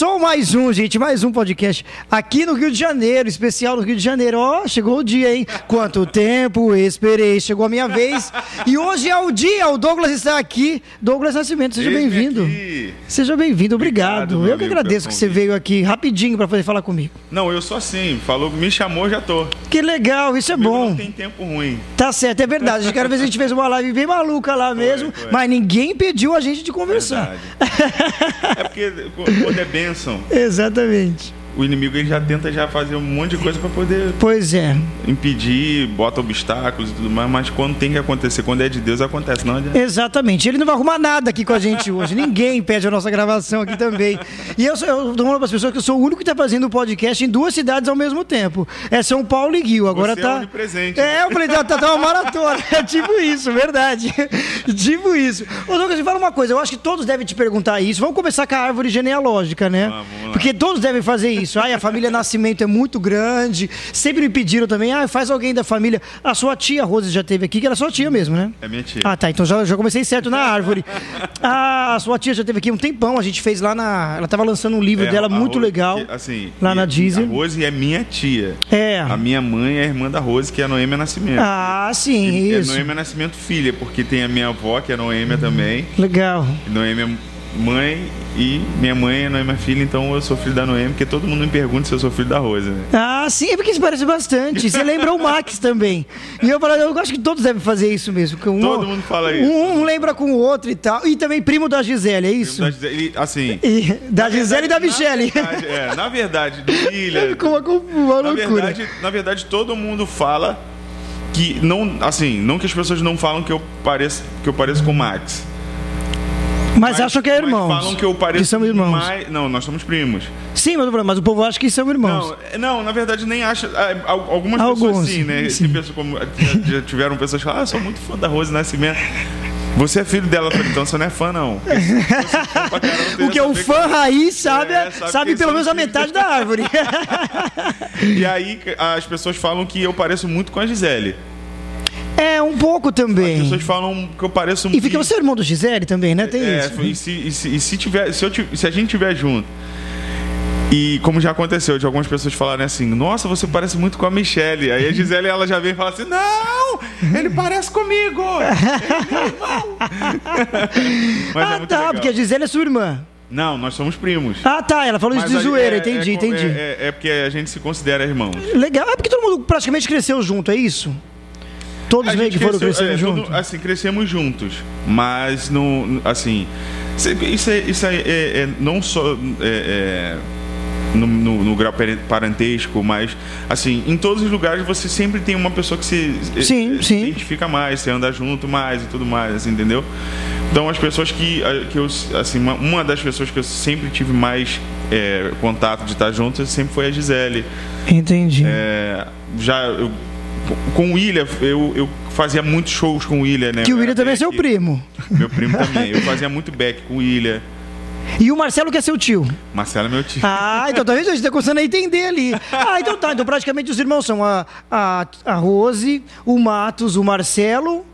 Começou mais um, gente, mais um podcast aqui no Rio de Janeiro, especial no Rio de Janeiro. Ó, chegou o dia, hein? Quanto tempo esperei, chegou a minha vez. E hoje é o dia, o Douglas está aqui. Douglas Nascimento, seja bem-vindo. Seja bem-vindo, obrigado. Obrigado, Eu que agradeço que você veio aqui rapidinho para poder falar comigo. Não, eu sou assim. Falou, me chamou, já tô. Que legal, isso é Comigo bom. Não tem tempo ruim. Tá certo, é verdade. Aquela vez a gente fez uma live bem maluca lá mesmo, foi. mas ninguém impediu a gente de conversar. É porque quando é bênção, Exatamente. O inimigo ele já tenta já fazer um monte de coisa pra poder Pois é. impedir, bota obstáculos e tudo mais, mas quando tem que acontecer, quando é de Deus, acontece. Não adianta. Exatamente. Ele não vai arrumar nada aqui com a gente hoje. Ninguém impede a nossa gravação aqui também. E eu, eu tô falando para as pessoas que eu sou o único que está fazendo o podcast em duas cidades ao mesmo tempo. É São Paulo e Rio. Agora Você é tá. onipresente. É, eu falei, tá, tá, tá uma maratona. É tipo isso, verdade. tipo isso. Ô, Douglas, me fala uma coisa. Eu acho que todos devem te perguntar isso. Vamos começar com a árvore genealógica, né? Lá. Porque todos devem fazer isso. Ai, a família Nascimento é muito grande. Sempre me pediram também, ah, faz alguém da família. A sua tia Rose já teve aqui, que era sua tia mesmo, né? É minha tia. Ah, tá. Então já, já comecei certo na árvore. Ah, a sua tia já teve aqui um tempão. A gente fez lá na. Ela tava lançando um livro É, dela muito Rose, legal. que, assim, lá na Disney. A Rose é minha tia. É. A minha mãe é a irmã da Rose, que é a Noêmia Nascimento. Ah, sim, E isso. É Noêmia Nascimento filha, porque tem a minha avó, que é Noêmia também. Legal. Noêmia mãe e minha mãe é Noêmia filha, então eu sou filho da Noêmia, porque todo mundo me pergunta se eu sou filho da Rose, né? Ah, sim, é porque se parece bastante. Você lembra o Max também. E eu falo, eu acho que todos devem fazer isso mesmo. que um- Todo mundo fala isso. Um, um lembra com o outro e tal. E também primo da Gisele, é isso? Da Gisele, assim. E- da Gisele e da verdade- Michele. Na verdade, é, na verdade, do William. Uma, uma Na loucura. verdade, na verdade, todo mundo fala que não, assim, não que as pessoas não falam que eu pareço, que eu pareço com o Max. Mas, acham que é mas irmãos. falam que eu pareço Que são irmãos. mais- não, nós somos primos. Sim, mas, mas o povo acha que são irmãos. Não, é- não, na verdade nem acha. ah, al- Algumas Alguns, pessoas sim, né? sim. Como, já, já tiveram pessoas que falam, ah, eu sou muito fã da Rose Nascimento. Você é filho dela, falei, então você não é fã, não. Eu O que é o ia fã saber raiz sabe, É, sabe sabe que pelo menos a metade da árvore. E aí as pessoas falam que eu pareço muito com a Gisele. É, um pouco As também. pessoas falam que eu pareço E fica você é irmão do Gisele também, né? Tem é, isso. E se, e se, e se tiver, se, eu se a gente tiver junto. E como já aconteceu, de algumas pessoas falarem assim, nossa, você parece muito com a Michelle. Aí a Gisele ela já vem e fala assim, não, ele parece comigo. Mas é ah, muito tá, legal. porque a Gisele é sua irmã. Não, nós somos primos. Ah, tá, ela falou isso Mas de zoeira, é- entendi, é, entendi. É, é- é porque a gente se considera irmãos. Legal, é porque todo mundo praticamente cresceu junto, é isso? Todos meio que foram cresceu- crescendo é, junto? todo- assim, crescemos juntos. Mas, no- assim, isso, é, isso é, é- é não só é, é, no, no- no grau pare- parentesco, mas, assim, em todos os lugares você sempre tem uma pessoa que se, Sim, é, sim. identifica mais, você anda junto mais e tudo mais, assim, entendeu? Então, as pessoas que, que eu, assim, uma, uma das pessoas que eu sempre tive mais é, contato de estar junto sempre foi a Gisele. Entendi. É, já eu- com o William, eu, eu fazia muitos shows com o William, né? que o William também é seu primo. Meu primo também. Eu fazia muito back com o William. E o Marcelo que é seu tio. Marcelo é meu tio. Ah, então talvez a gente tá começando a entender ali. Ah, então tá. Então praticamente os irmãos são a, a, a Rose, o Matos, o Marcelo,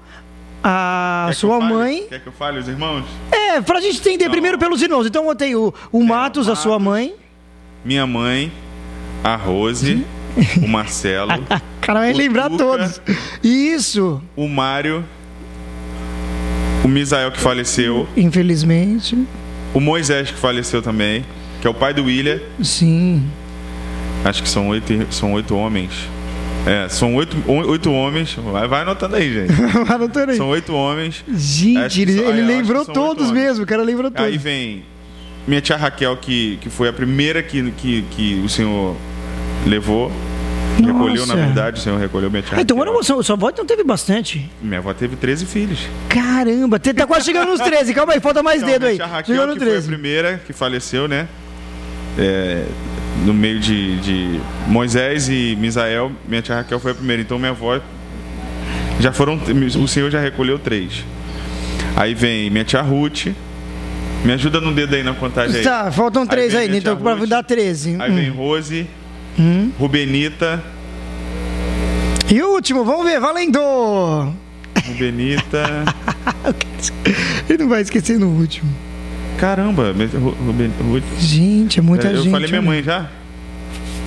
a Quer que sua fale? mãe. Quer que eu fale os irmãos? É, pra gente entender Não. primeiro pelos irmãos. Então eu botei o, o Matos, a sua mãe. Minha mãe, a Rose, o Marcelo, Cara, vai O lembrar Tuca. todos. Isso, o Mário, o Misael que faleceu, infelizmente. o Moisés que faleceu também, que é o pai do William. Sim. Acho que são oito, são oito homens. É, são oito, oito homens. Vai, vai anotando aí, gente. Anotando aí. São oito homens. Gente, ele, são- ele acho lembrou todos mesmo. O cara lembrou todos. Aí vem minha tia Raquel, que, que foi a primeira que, que, que o senhor levou. Recolheu, na Nossa. verdade, o senhor recolheu minha tia então era sua, sua avó então teve bastante. Minha avó teve 13 filhos. Caramba, tá quase chegando nos 13. Calma aí, falta mais Então, dedo minha aí. tia Raquel, que foi a 13. primeira que faleceu, né? É, no meio de, de Moisés e Misael, minha tia Raquel foi a primeira. Então minha avó já foram. O senhor já recolheu três. Aí vem minha tia Ruth. Me ajuda no dedo aí na contagem aí. Tá, faltam três vem aí, minha então Ruth. dar 13. Aí Hum. vem Rose, Rubenita, E o último, vamos ver, valendo! Rubenita. Ele não vai esquecer no último. Caramba, Ruben- Ru- Gente, é muita É, eu gente. falei minha né? mãe já?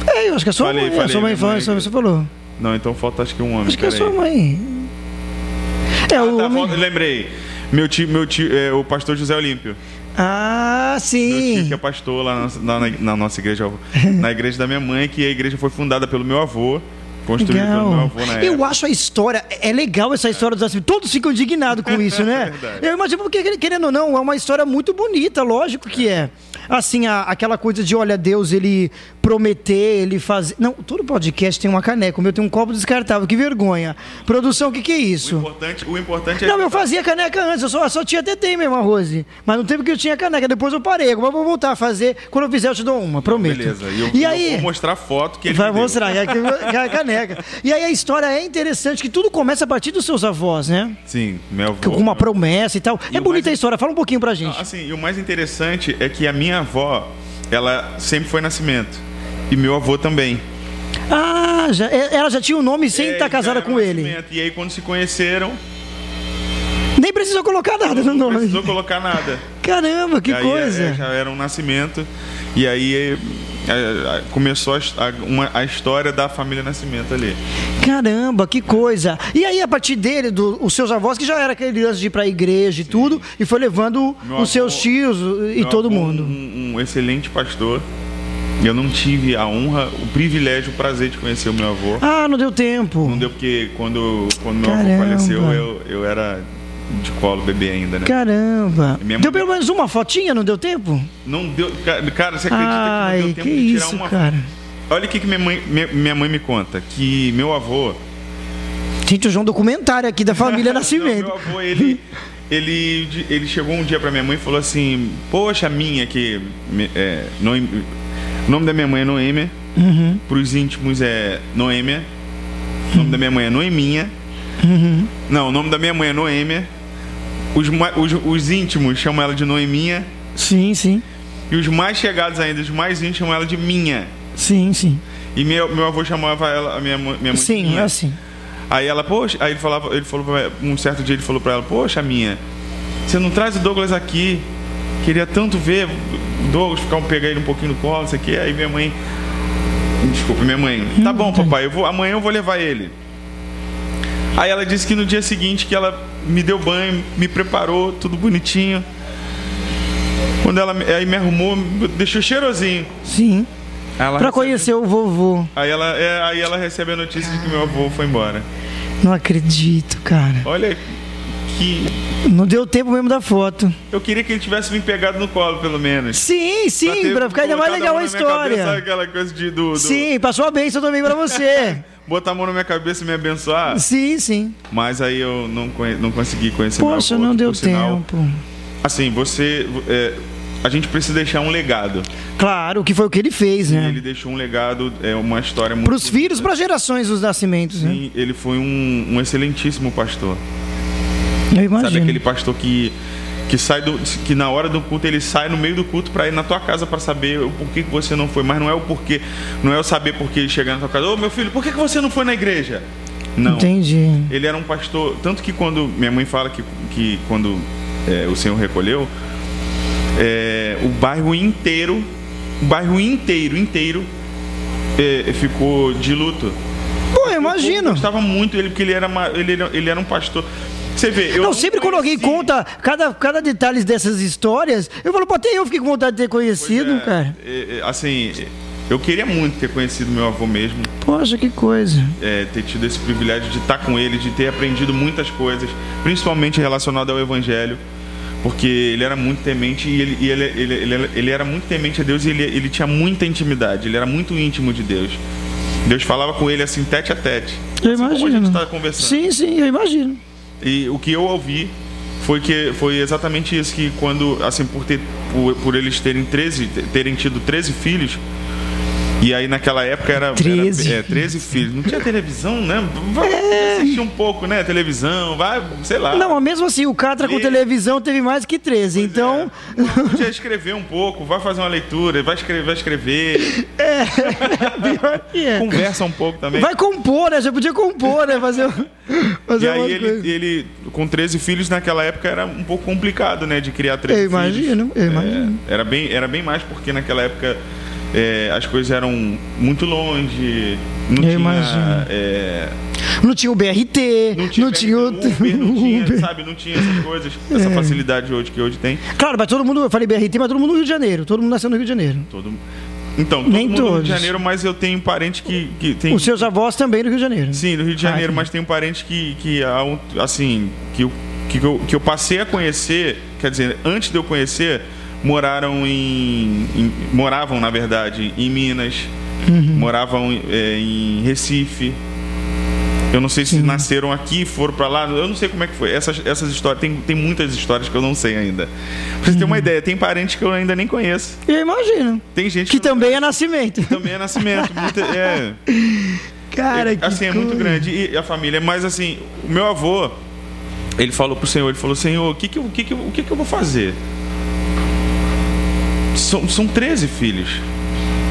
É, eu acho que é sua Falei, mãe. falei, a sua mãe fala, mãe. você falou. Não, então falta acho que um homem. Acho que é sua mãe. É, Ah, o tá, homem... lembrei. Meu tio, meu tio, é, o pastor José Olímpio. Ah, Meu tio que sim. é pastor lá na, na- na nossa igreja, na igreja da minha mãe, que a igreja foi fundada pelo meu avô, construída pelo meu Legal. avô na Eu época. acho a história, é legal essa história dos nascimentos. Todos ficam indignados com isso, né? Verdade. Eu imagino porque, querendo ou não, é uma história muito bonita, lógico que é. Assim, a- aquela coisa de, olha, Deus, ele prometer, ele fazer. Não, todo podcast tem uma caneca. O meu tem um copo descartável, que vergonha. Produção, o que, que é O isso? importante, o importante é. Não, eu fazia caneca antes, eu só, só tinha TT mesmo, a Rose. Mas no tempo que eu tinha caneca, depois eu parei. Agora eu vou voltar a fazer. Quando eu fizer, eu te dou uma, prometo. Beleza. E, eu, E eu aí? vou mostrar a foto que ele Vai mostrar, é que- a caneca. E aí a história é interessante, que tudo começa a partir dos seus avós, né? Sim, meu avô. Com uma promessa e tal. E é o bonita mais- a história, fala um pouquinho pra gente. Assim, e o mais interessante é que a minha avó, ela sempre foi nascimento. E meu avô também. Ah, já, é- ela já tinha o nome sem É, estar já casada com ele. nascimento. E aí, quando se conheceram, Nem precisou colocar nada no não nome. precisou colocar nada. Caramba, que aí, coisa. é, já era um nascimento. E aí começou a, a- uma- a história da família Nascimento ali. Caramba, que coisa. E aí, a partir dele, dos os seus avós, que já era aquele lance de ir pra igreja e tudo, e foi levando Meu os avô- seus tios e todo avô, mundo. Um, um excelente pastor. Eu não tive a honra, o privilégio, o prazer de conhecer o meu avô. Ah, não deu tempo. Não deu porque quando, quando meu avô faleceu, eu, eu era de colo, bebê ainda, né? Caramba. Deu pelo menos uma fotinha, não deu tempo? Não deu. ca- Cara, você acredita que não Ai, deu que tempo de tirar isso, uma cara. Olha o que, que minha, mãe, minha, minha mãe me conta: que meu avô. Gente, hoje é um documentário aqui da família Não, Nascimento. meu avô, ele, ele, ele chegou um dia pra minha mãe e falou assim: Poxa, minha, que. É, o nome da minha mãe é Noêmia. Uhum, Pros íntimos é Noêmia. O nome da minha mãe é Noeminha. uhum. Não, o nome da minha mãe é Noêmia. Os, os, os íntimos chamam ela de Noeminha. Sim, sim. E os mais chegados ainda, os mais íntimos, chamam ela de Minha. Sim, sim. E meu, meu avô chamava ela, a minha, minha mãe Sim, Minha. assim. Aí ela, poxa, aí ele falava, ele falou pra, um certo dia ele falou pra ela, poxa, minha, você não traz o Douglas aqui? Queria tanto ver o Douglas, ficar um pegar ele um pouquinho no colo, não sei o quê. Aí minha mãe. Desculpa, minha mãe. Tá bom, papai, eu vou, amanhã eu vou levar ele. Aí ela disse que no dia seguinte que ela me deu banho, me preparou, tudo bonitinho. Quando ela me- aí me arrumou, deixou cheirosinho. Sim. Ela Pra recebe- conhecer o vovô. Aí ela, é, aí ela recebe a notícia de que meu avô foi embora. Não acredito, cara. Olha que. Não deu tempo mesmo da foto. Eu queria que ele tivesse me pegado no colo, pelo menos. Sim, sim, ter pra ficar ainda mais legal a na minha cabeça, história. aquela coisa de do, do- Sim, passou a bênção também pra você. botar a mão na minha cabeça e me abençoar. sim, sim. Mas aí eu não, conhe- não consegui conhecer Poxa, não deu por sinal, tempo. Assim, você. é, a gente precisa deixar um legado. Claro, que foi o que ele fez, E né? ele deixou um legado, é uma história muito. Pros bonita. filhos, para gerações dos nascimentos, né? Sim, ele foi um, um excelentíssimo pastor. Eu Sabe imagino. aquele pastor que que sai do que na hora do culto ele sai no meio do culto para ir na tua casa para saber o porquê que você não foi, mas não é o porquê, não é o saber porquê ele chegar na tua casa. Ô meu filho, por que, que você não foi na igreja? Não. Entendi. Ele era um pastor, tanto que quando minha mãe fala que, que quando é, o Senhor recolheu, é, o bairro inteiro, o bairro inteiro, inteiro é, ficou de luto. Pô, eu imagino. Gostava muito dele porque ele era, uma- ele, ele era um pastor. Você vê, eu Não, sempre quando alguém conta cada, cada detalhe dessas histórias, eu falo, pô, até eu fiquei com vontade de ter conhecido, É, cara. é, é, assim, eu queria muito ter conhecido meu avô mesmo, Poxa, que coisa. é, ter tido esse privilégio de estar com ele, de ter aprendido muitas coisas, principalmente relacionado ao Evangelho, porque ele era muito temente e ele, e ele, ele, ele, ele era muito temente a Deus e ele, ele tinha muita intimidade, ele era muito íntimo de Deus. Deus falava com ele assim, tete a tete. Eu Assim como a gente imagino. está conversando. Sim, sim, eu imagino. E o que eu ouvi foi que foi exatamente isso que quando assim por ter por, por eles terem 13 terem tido 13 filhos, E aí naquela época era 13. era, é, 13 filhos. Não tinha televisão, né? Vai assistir um pouco, né? Televisão, vai, sei lá. Não, mas mesmo assim, o Catra com E- televisão teve mais que 13. então, É. Podia escrever um pouco, vai fazer uma leitura, vai escrever, vai escrever. pior que é. conversa um pouco também. Vai compor, né? Já podia compor, né? Fazer, fazer E aí ele, ele, com 13 filhos naquela época era um pouco complicado, né, de criar 13 Eu imagino, filhos. eu imagino. É, era bem, era bem mais porque naquela época é, as coisas eram muito longe, não Eu tinha, é, Não tinha o BRT, não tinha, não tinha o. Uber, não tinha, Uber. É. sabe, não tinha essas coisas, essa facilidade hoje que hoje tem. Claro, mas todo mundo, eu falei BRT, mas todo mundo no Rio de Janeiro. Todo mundo nasceu no Rio de Janeiro. Todo, então, todo Nem mundo no Rio todos. de Janeiro, mas eu tenho parente que, que tem Os seus avós também no Rio de Janeiro. Sim, no Rio de Ah, Janeiro, entendi. mas tem um parente que, que um- assim, que que, eu, que eu passei a conhecer, quer dizer, antes de eu conhecer, moraram em. em- moravam, na verdade, em Minas, Uhum. moravam é, em Recife. Eu não sei se nasceram aqui, foram pra lá, eu não sei como é que foi. Essas, essas histórias, tem, tem muitas histórias que eu não sei ainda. Pra terem Uhum. uma ideia, tem parentes que eu ainda nem conheço. Eu imagino. Tem gente Que não também é nascimento. também é nascimento. Muita, é, Cara, que assim, é muito coisa. grande. E a família, mas assim, o meu avô, ele falou pro Senhor, ele falou, Senhor, o que que, o que, que, o que, que eu vou fazer? São, são 13 filhos.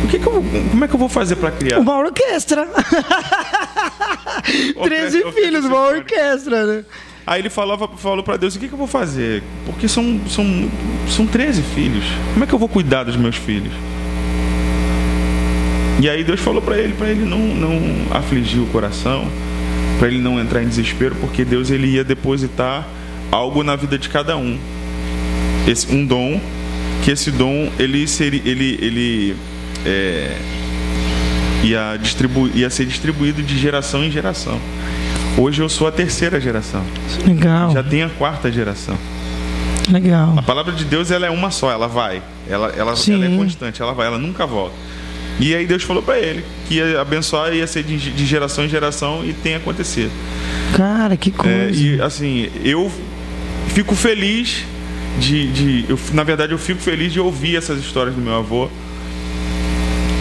O que que eu, como é que eu vou fazer para criar? Uma orquestra. 13 Orquestra filhos, uma orquestra, né? Aí ele falava, falou para Deus, o que, que eu vou fazer? Porque são, são, são 13 filhos. Como é que eu vou cuidar dos meus filhos? E aí Deus falou para ele, para ele não, não afligir o coração, para ele não entrar em desespero, porque Deus ele ia depositar algo na vida de cada um. Esse, um dom, que esse dom ele seria, ele, ele é, ia, distribu, ia ser distribuído de geração em geração. Hoje eu sou a terceira geração. Legal, Já tem a quarta geração. legal. A palavra de Deus ela é uma só, ela vai. Ela, ela, ela é constante, ela vai, ela nunca volta. E aí Deus falou para ele que ia abençoar ia ser de, de geração em geração e tem acontecido. Cara, que É, coisa. e assim, eu fico feliz de, de eu, na verdade eu fico feliz de ouvir essas histórias do meu avô.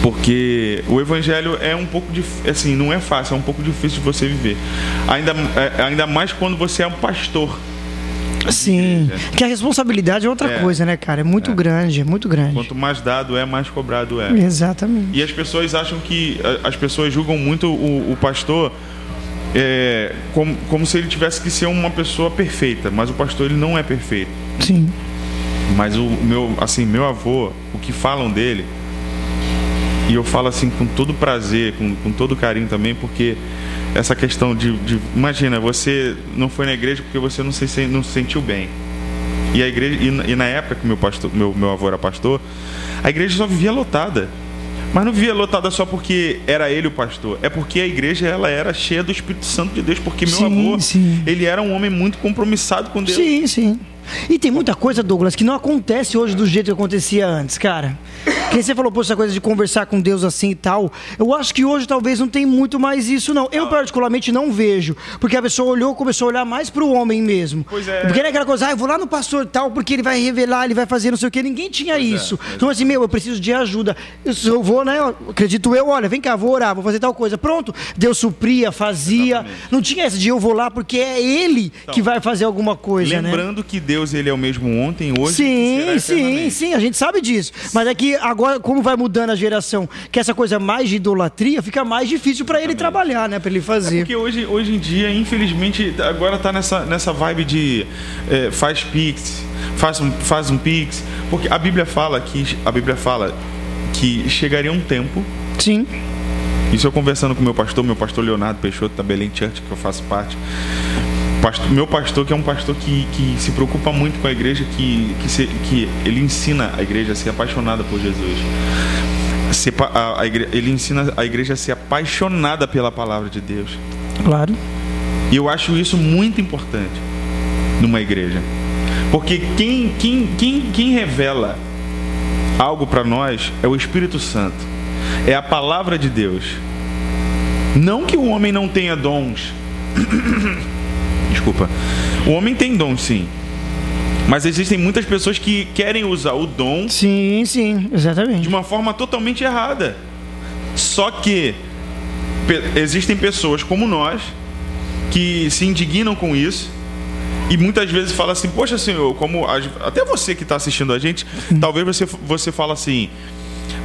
Porque o evangelho é um pouco dif- assim, não é fácil, é um pouco difícil de você viver. Ainda, é, ainda mais quando você é um pastor. Sim. Que a responsabilidade é outra É. coisa, né, cara? É muito grande, é muito grande. Quanto mais dado é, mais cobrado é. Exatamente. E as pessoas acham que. As pessoas julgam muito o, o pastor é, como, como se ele tivesse que ser uma pessoa perfeita. Mas o pastor ele não é perfeito. Sim. Mas o meu, assim, meu avô, o que falam dele, e eu falo assim com todo prazer, com, com todo carinho também, porque essa questão de, de- Imagina, você não foi na igreja porque você não se, não se sentiu bem. E a igreja. E, na- e na época que meu, pastor, meu, meu avô era pastor, a igreja só vivia lotada. Mas não vivia lotada só porque era ele o pastor, é porque a igreja ela era cheia do Espírito Santo de Deus, porque meu Sim, avô, sim. ele era um homem muito compromissado com Deus. Sim, sim. E tem muita coisa, Douglas, que não acontece hoje do jeito que acontecia antes, cara. Quem você falou, pô, essa coisa de conversar com Deus assim e tal. Eu acho que hoje talvez não tem muito mais isso, não. Eu, particularmente, não vejo. Porque a pessoa olhou, começou a olhar mais pro homem mesmo. Pois é. Porque era aquela coisa, ah, eu vou lá no pastor tal, porque ele vai revelar, ele vai fazer não sei o quê. Ninguém tinha é, isso. Então, assim, meu, eu preciso de ajuda. Eu, eu vou, né? eu acredito eu, olha, vem cá, vou orar, vou fazer tal coisa. Pronto. Deus supria, fazia. Exatamente. Então. Não tinha esse de eu vou lá porque é ele que vai fazer alguma coisa, né? Lembrando que Deus ele é o mesmo ontem, hoje Sim, sim, sim, a gente sabe disso. Mas é que agora, como vai mudando a geração, que essa coisa mais de idolatria, fica mais difícil pra ele trabalhar, né? Pra ele fazer. Porque hoje, hoje em dia, infelizmente, agora tá nessa, nessa vibe de é, faz pix, faz um, faz um pix. Porque a Bíblia fala que a Bíblia fala que chegaria um tempo. Sim. Isso eu conversando com meu pastor, meu pastor Leonardo Peixoto da Belém Church, que eu faço parte. Pastor- meu pastor, que é um pastor que, que se preocupa muito com a igreja, que, que, se- que ele ensina a igreja a ser apaixonada por Jesus. Pa- a- a igre- ele ensina a igreja a ser apaixonada pela palavra de Deus. Claro. E eu acho isso muito importante numa igreja. Porque quem, quem, quem, quem revela algo para nós é o Espírito Santo. É a palavra de Deus. Não que o homem não tenha dons. Desculpa. O homem tem dons, sim. Mas existem muitas pessoas que querem usar o dom Sim, sim, de exatamente. uma forma totalmente errada. Só que pe- existem pessoas como nós que se indignam com isso e muitas vezes fala assim: Poxa, Senhor, como a- até você que está assistindo a gente, talvez você você fala assim.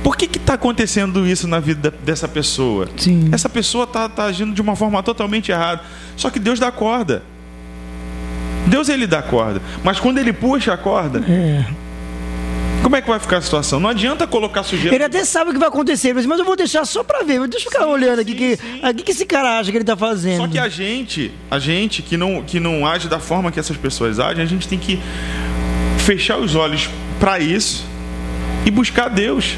Por que está acontecendo isso na vida da- dessa pessoa? Sim. Essa pessoa está tá agindo de uma forma totalmente errada. Só que Deus dá corda. Deus ele dá corda. Mas quando ele puxa a corda, É. como é que vai ficar a situação? Não adianta colocar sujeira. Ele até sabe o que vai acontecer, mas eu vou deixar só pra ver. Deixa eu ficar olhando aqui. sim, que, sim. aqui que esse cara acha que ele tá fazendo. Só que a gente, a gente que não, que não age da forma que essas pessoas agem, a gente tem que fechar os olhos para isso e buscar Deus.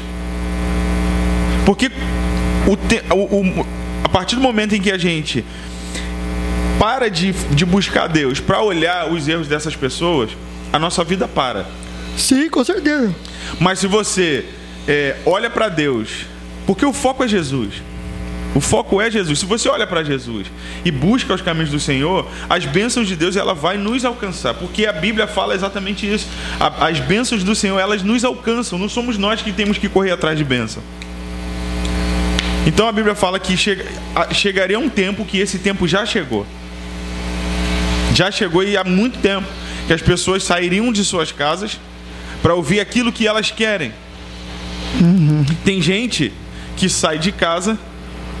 Porque o, te- o- o- a partir do momento em que a gente para de, de buscar Deus para olhar os erros dessas pessoas, a nossa vida para. Sim, com certeza. Mas se você é, olha para Deus, porque o foco é Jesus. O foco é Jesus. Se você olha para Jesus e busca os caminhos do Senhor, as bênçãos de Deus ela vai nos alcançar, porque a Bíblia fala exatamente isso. A- As bênçãos do Senhor elas nos alcançam. Não somos nós que temos que correr atrás de bênção. Então a Bíblia fala que chega- chegaria um tempo que esse tempo já chegou. Já chegou e há muito tempo que as pessoas sairiam de suas casas para ouvir aquilo que elas querem. Tem gente que sai de casa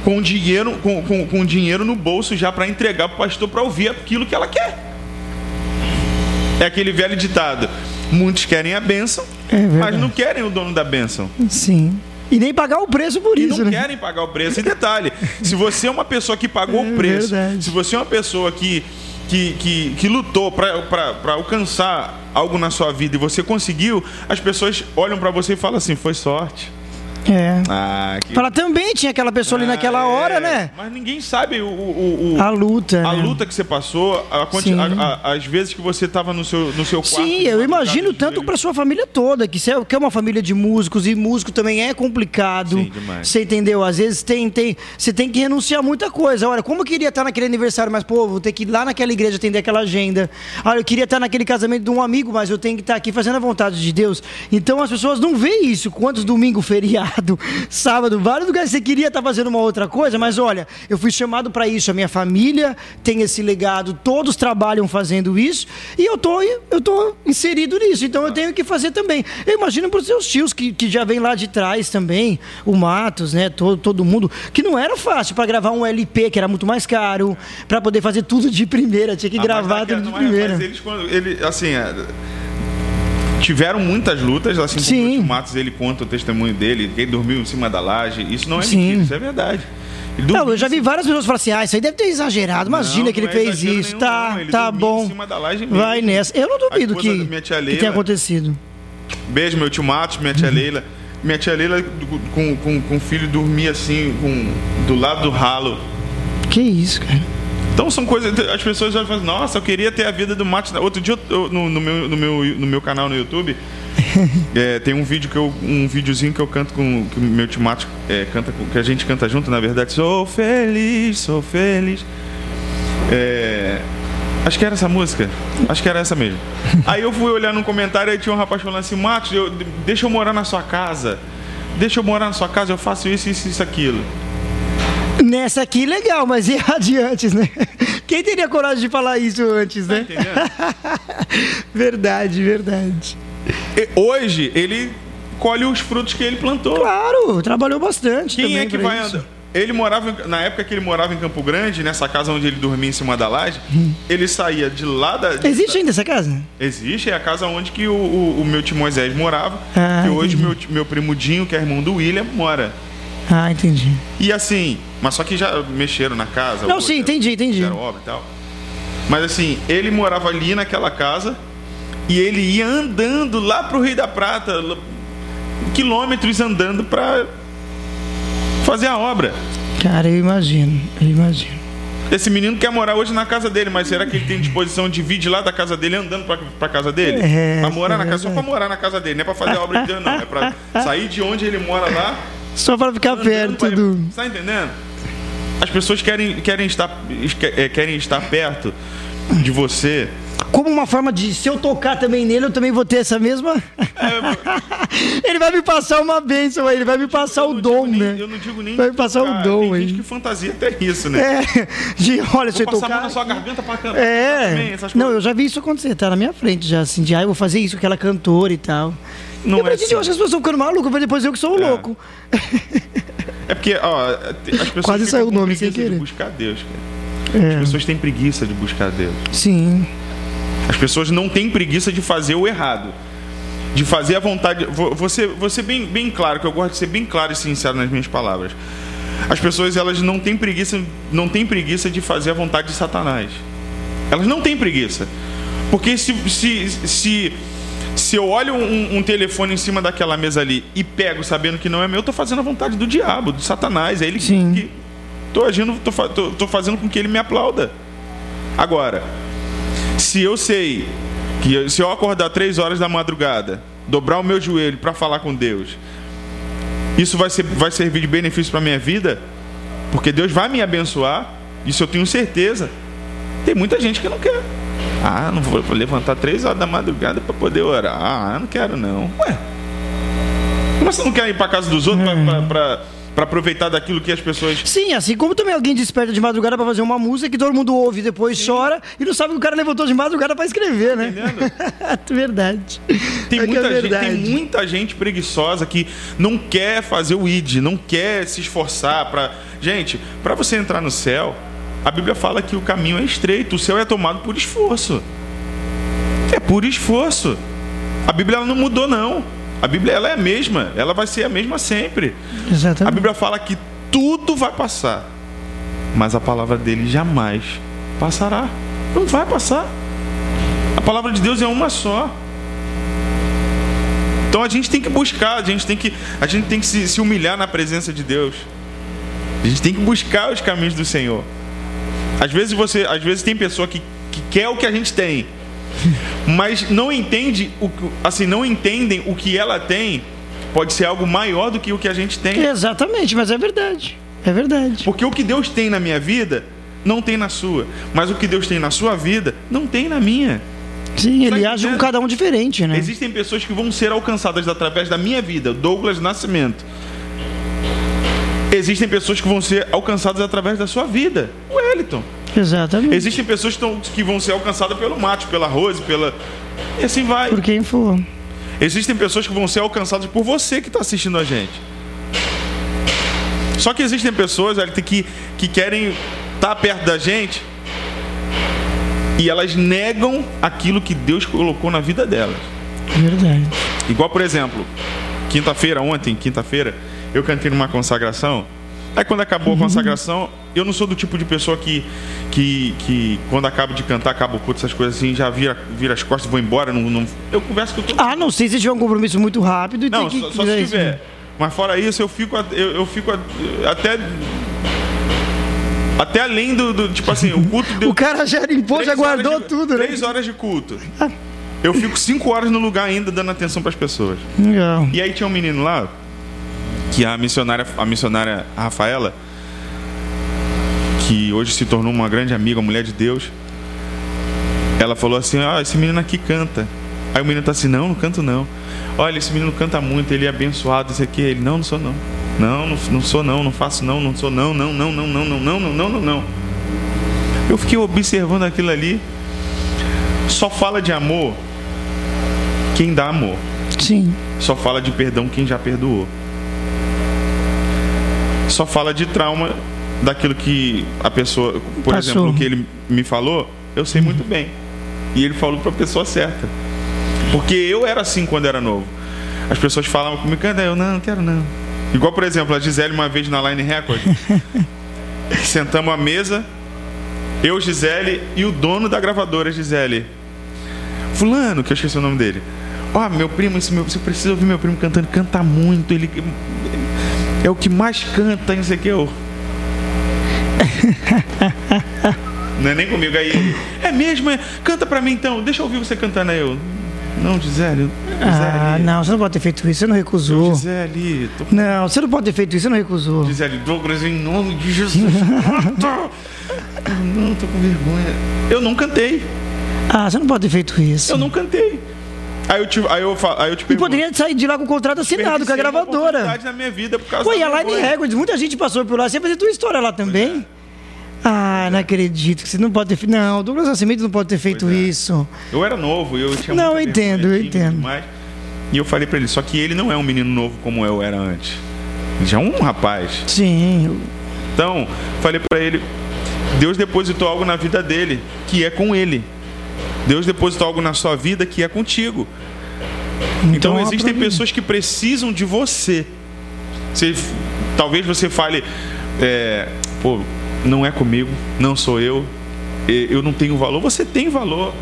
com dinheiro, com, com, com dinheiro no bolso já para entregar para o pastor para ouvir aquilo que ela quer. É aquele velho ditado: muitos querem a bênção, É mas não querem o dono da bênção. Sim. E nem pagar o preço por E isso, não né? querem pagar o preço. E detalhe: se você é uma pessoa que pagou É o preço, verdade. se você é uma pessoa que, que, que, que lutou para alcançar algo na sua vida e você conseguiu, as pessoas olham para você e falam assim: foi sorte. É. Ah, que Fala, também tinha aquela pessoa ali naquela Ah, hora, é. né? Mas ninguém sabe o, o, o- A luta. a né? luta que você passou, a a- a- as vezes que você estava no seu, no seu quarto. Sim, eu imagino tanto para sua família toda, que você é, que é uma família de músicos e músico também é complicado. Sim, demais. Você entendeu? Às vezes tem, tem, você tem que renunciar a muita coisa. Olha, como eu queria estar naquele aniversário, mas pô, vou ter que ir lá naquela igreja atender aquela agenda. Olha, eu queria estar naquele casamento de um amigo, mas eu tenho que estar aqui fazendo a vontade de Deus. Então as pessoas não veem isso. Quantos domingo, feriado, sábado, vários lugares você queria estar fazendo uma outra coisa, mas olha, eu fui chamado para isso. A minha família tem esse legado, todos trabalham fazendo isso e eu tô, eu tô inserido nisso. Então eu tenho que fazer também. Eu imagino para os seus tios que, que já vem lá de trás também, o Matos, né? Todo, todo mundo, que não era fácil para gravar um LP, que era muito mais caro, para poder fazer tudo de primeira, tinha que Ah, gravar tudo de primeira. Mas eles, quando, ele, assim, é, tiveram muitas lutas, assim Sim. como Tio Matos, ele conta o testemunho dele, que ele dormiu em cima da laje. Isso não é Sim. mentira, isso é verdade. Não, eu já vi várias pessoas falar assim: ah, isso aí deve ter exagerado. Imagina Não, que ele é fez isso. nenhum, tá, não. Ele tá bom. Vai nessa. Eu não duvido que, que tenha acontecido. Beijo, meu tio Matos, minha tia Leila. Minha tia Leila com, com, com o filho dormia assim, com, do lado do ralo. Que isso, cara. Então são coisas. As pessoas já falam, nossa, eu queria ter a vida do Matos. Outro dia eu- no, no meu, no, meu, no meu canal no YouTube. é, tem um vídeo que eu. Um videozinho que eu canto com. Que o meu Matos é, canta que a gente canta junto, na verdade. Sou feliz, sou feliz. É, acho que era essa música. Acho que era essa mesmo. Aí eu fui olhar no comentário e tinha um rapaz falando assim, Matos, eu- deixa eu morar na sua casa. Deixa eu morar na sua casa, eu faço isso, isso, isso, aquilo. Nessa aqui, legal, mas e adiante, né? Quem teria coragem de falar isso antes, Tá né? entendendo? verdade, verdade. Hoje ele colhe os frutos que ele plantou. Claro, trabalhou bastante Quem é que vai isso. andar? Ele morava, na época que ele morava em Campo Grande, nessa casa onde ele dormia em cima da laje, ele saía de lá da. de- Existe ainda essa casa? Existe, é a casa onde que o, o- o meu tio Moisés morava. Ah, que hoje entendi. meu, ti- meu primo Dinho, que é irmão do William, mora. Ah, entendi. E assim, mas só que já mexeram na casa. Não, sim, entendi, entendi. Fizeram obra e tal. Mas assim, ele morava ali naquela casa e ele ia andando lá pro Rio da Prata, quilômetros andando pra fazer a obra. Cara, eu imagino, eu imagino. Esse menino quer morar hoje na casa dele, mas será que ele tem disposição de vir de lá da casa dele andando pra, pra casa dele? É, pra morar é na casa, só pra morar na casa dele, não é pra fazer a obra de Deus, não. É pra sair de onde ele mora lá Só para ficar perto pra do. Você tá entendendo? As pessoas querem, querem, estar, eh, querem estar perto de você como uma forma de, se eu tocar também nele, eu também vou ter essa mesma. É, ele vai me passar uma bênção aí, ele vai me passar o dom, nem- né? Eu não digo nem. Vai me passar o tocar, dom Tem aí. gente que fantasia até isso, né? É, de, olha, se eu Vou passar tocar. na sua garganta pra cantar É, também, não, eu já vi isso acontecer, tá na minha frente já, assim, de, ah, eu vou fazer isso com aquela cantora e tal. Não eu é falei, gente, eu acho que as pessoas estão ficando malucas, mas depois eu que sou o É. louco. É porque, ó, as pessoas Quase saiu o nome sem preguiça de querer. buscar Deus, cara. As É, pessoas têm preguiça de buscar Deus. sim, As pessoas não têm preguiça de fazer o errado. De fazer a vontade. Vou ser bem, bem claro, que eu gosto de ser bem claro e sincero nas minhas palavras. As pessoas, elas não têm preguiça, não têm preguiça de fazer a vontade de Satanás. Elas não têm preguiça. Porque se, se, se, se eu olho um, um telefone em cima daquela mesa ali e pego sabendo que não é meu, eu tô fazendo a vontade do diabo, do Satanás. É ele que- Sim. que. Tô agindo, tô, tô, tô fazendo com que ele me aplauda. Agora, se eu sei que se eu acordar três horas da madrugada, dobrar o meu joelho para falar com Deus, isso vai, ser, vai servir de benefício para minha vida, porque Deus vai me abençoar, isso eu tenho certeza. Tem muita gente que não quer. Ah, não vou, levantar três horas da madrugada para poder orar. Ah, não quero não. Ué, mas você não quer ir para casa dos outros para aproveitar daquilo que as pessoas Sim, assim como também alguém desperta de madrugada pra fazer uma música que todo mundo ouve e depois chora e não sabe que o cara levantou de madrugada pra escrever, né? Entendendo? verdade. Tem, É muita é gente, verdade. tem muita gente preguiçosa que não quer fazer o ID, não quer se esforçar para. Gente, para você entrar no céu, a Bíblia fala que o caminho é estreito, o céu é tomado por esforço. É por esforço. A Bíblia não mudou não. A Bíblia ela é a mesma, ela vai ser a mesma sempre. A Exatamente. Bíblia fala que tudo vai passar, mas a palavra dele jamais passará. Não vai passar. A palavra de Deus é uma só. Então a gente tem que buscar, a gente tem que, a gente tem que se, se humilhar na presença de Deus. A gente tem que buscar os caminhos do Senhor. Às vezes você, às vezes tem pessoa que, que quer o que a gente tem, mas não entende o assim, não entendem o que ela tem pode ser algo maior do que o que a gente tem. Exatamente, mas é verdade. É verdade. Porque o que Deus tem na minha vida não tem na sua, mas o que Deus tem na sua vida não tem na minha. Sim, ele Tá age com entendendo? cada um diferente, né? Existem pessoas que vão ser alcançadas através da minha vida, Douglas Nascimento. Existem pessoas que vão ser alcançadas através da sua vida, Wellington. Exatamente. Existem pessoas que, tão- que vão ser alcançadas pelo Mate, pela Rose, pela. E assim vai. Por quem for. Existem pessoas que vão ser alcançadas por você que está assistindo a gente. Só que existem pessoas Wellington, que, que querem estar perto da gente e elas negam aquilo que Deus colocou na vida delas. Verdade. Igual, por exemplo, quinta-feira, ontem, quinta-feira, eu cantei numa consagração. Aí quando acabou a consagração, eu não sou do tipo de pessoa que, que, que quando acabo de cantar, acaba o culto, essas coisas assim, já vira, vira as costas e vou embora. Não, não- eu converso com todo Ah, não sei se tiver um compromisso muito rápido e Não, tem que. só, só se é isso, tiver. né? Mas fora isso, eu fico, eu, eu fico até. Até além do, do- Tipo assim, o culto deu. O cara já limpou, já três guardou de- tudo, né? Três horas de culto. Eu fico cinco horas no lugar ainda dando atenção para as pessoas. Legal. E aí tinha um menino lá, que a missionária, a missionária Rafaela, que hoje se tornou uma grande amiga, uma mulher de Deus, ela falou assim, ah, esse menino aqui canta. Aí o menino tá assim, não, não canto não. Olha, esse menino canta muito, ele é abençoado, isso aqui. Ele, não, não sou não. Não, não, não sou não, não faço não, não sou não, não, não, não, não, não, não, não, não, não, não. Eu fiquei observando aquilo ali. Só fala de amor quem dá amor Sim. só fala de perdão quem já perdoou. Só fala de trauma daquilo que a pessoa, por Passou. exemplo, o que ele me falou, eu sei muito bem. E ele falou para a pessoa certa. Porque eu era assim quando era novo. As pessoas falavam comigo, cadê? Eu não, não quero não. Igual, por exemplo, a Gisele uma vez na Line Record. sentamos à mesa, eu, Gisele e o dono da gravadora, Gisele. Fulano, que eu esqueci o nome dele. Ó, meu primo, esse meu, você precisa ouvir meu primo cantando, canta muito, ele é o que mais canta, não sei o que eu. Não é nem comigo aí. ele, É mesmo, é? Canta pra mim então, deixa eu ouvir você cantando aí eu. Não, Gisele, Ah, Gisele. não, você não pode ter feito isso, você não recusou. Gisele, tô... Não, você não pode ter feito isso, você não recusou. Gisele Douglas, em nome de Jesus. Não tô com vergonha. Eu não cantei. Ah, você não pode ter feito isso. Eu não cantei. Aí eu te, aí eu, aí eu te E pergunto. poderia sair de lá com o contrato assinado com a gravadora. na minha vida por causa Pô, e a Line. Records, muita gente passou por lá. Você fazia tua história lá também? Ah, não acredito que você não pode ter feito. Não, o Douglas Nascimento não pode ter feito é. isso. Eu era novo, eu tinha Não, eu entendo, eu entendo. demais. E eu falei pra ele, só que ele não é um menino novo como eu era antes. Ele já é um rapaz. Sim. Então, falei pra ele, Deus depositou algo na vida dele, que é com ele. Deus depositou algo na sua vida que é contigo. Então, existem aproveita. pessoas que precisam de você. Você- talvez você fale, é, pô, não é comigo, não sou eu, eu não tenho valor. Você tem valor.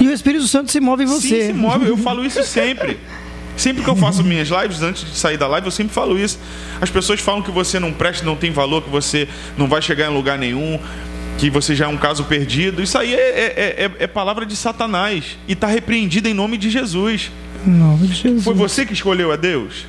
E o Espírito Santo se move em você. Sim, se move. Eu falo isso sempre. Sempre que eu faço minhas lives, antes de sair da live, eu sempre falo isso. As pessoas falam que você não presta, não tem valor, que você não vai chegar em lugar nenhum, que você já é um caso perdido. Isso aí é, é- é- é palavra de Satanás. E está repreendido em nome de Jesus. Em nome de Jesus. Foi você que escolheu a Deus?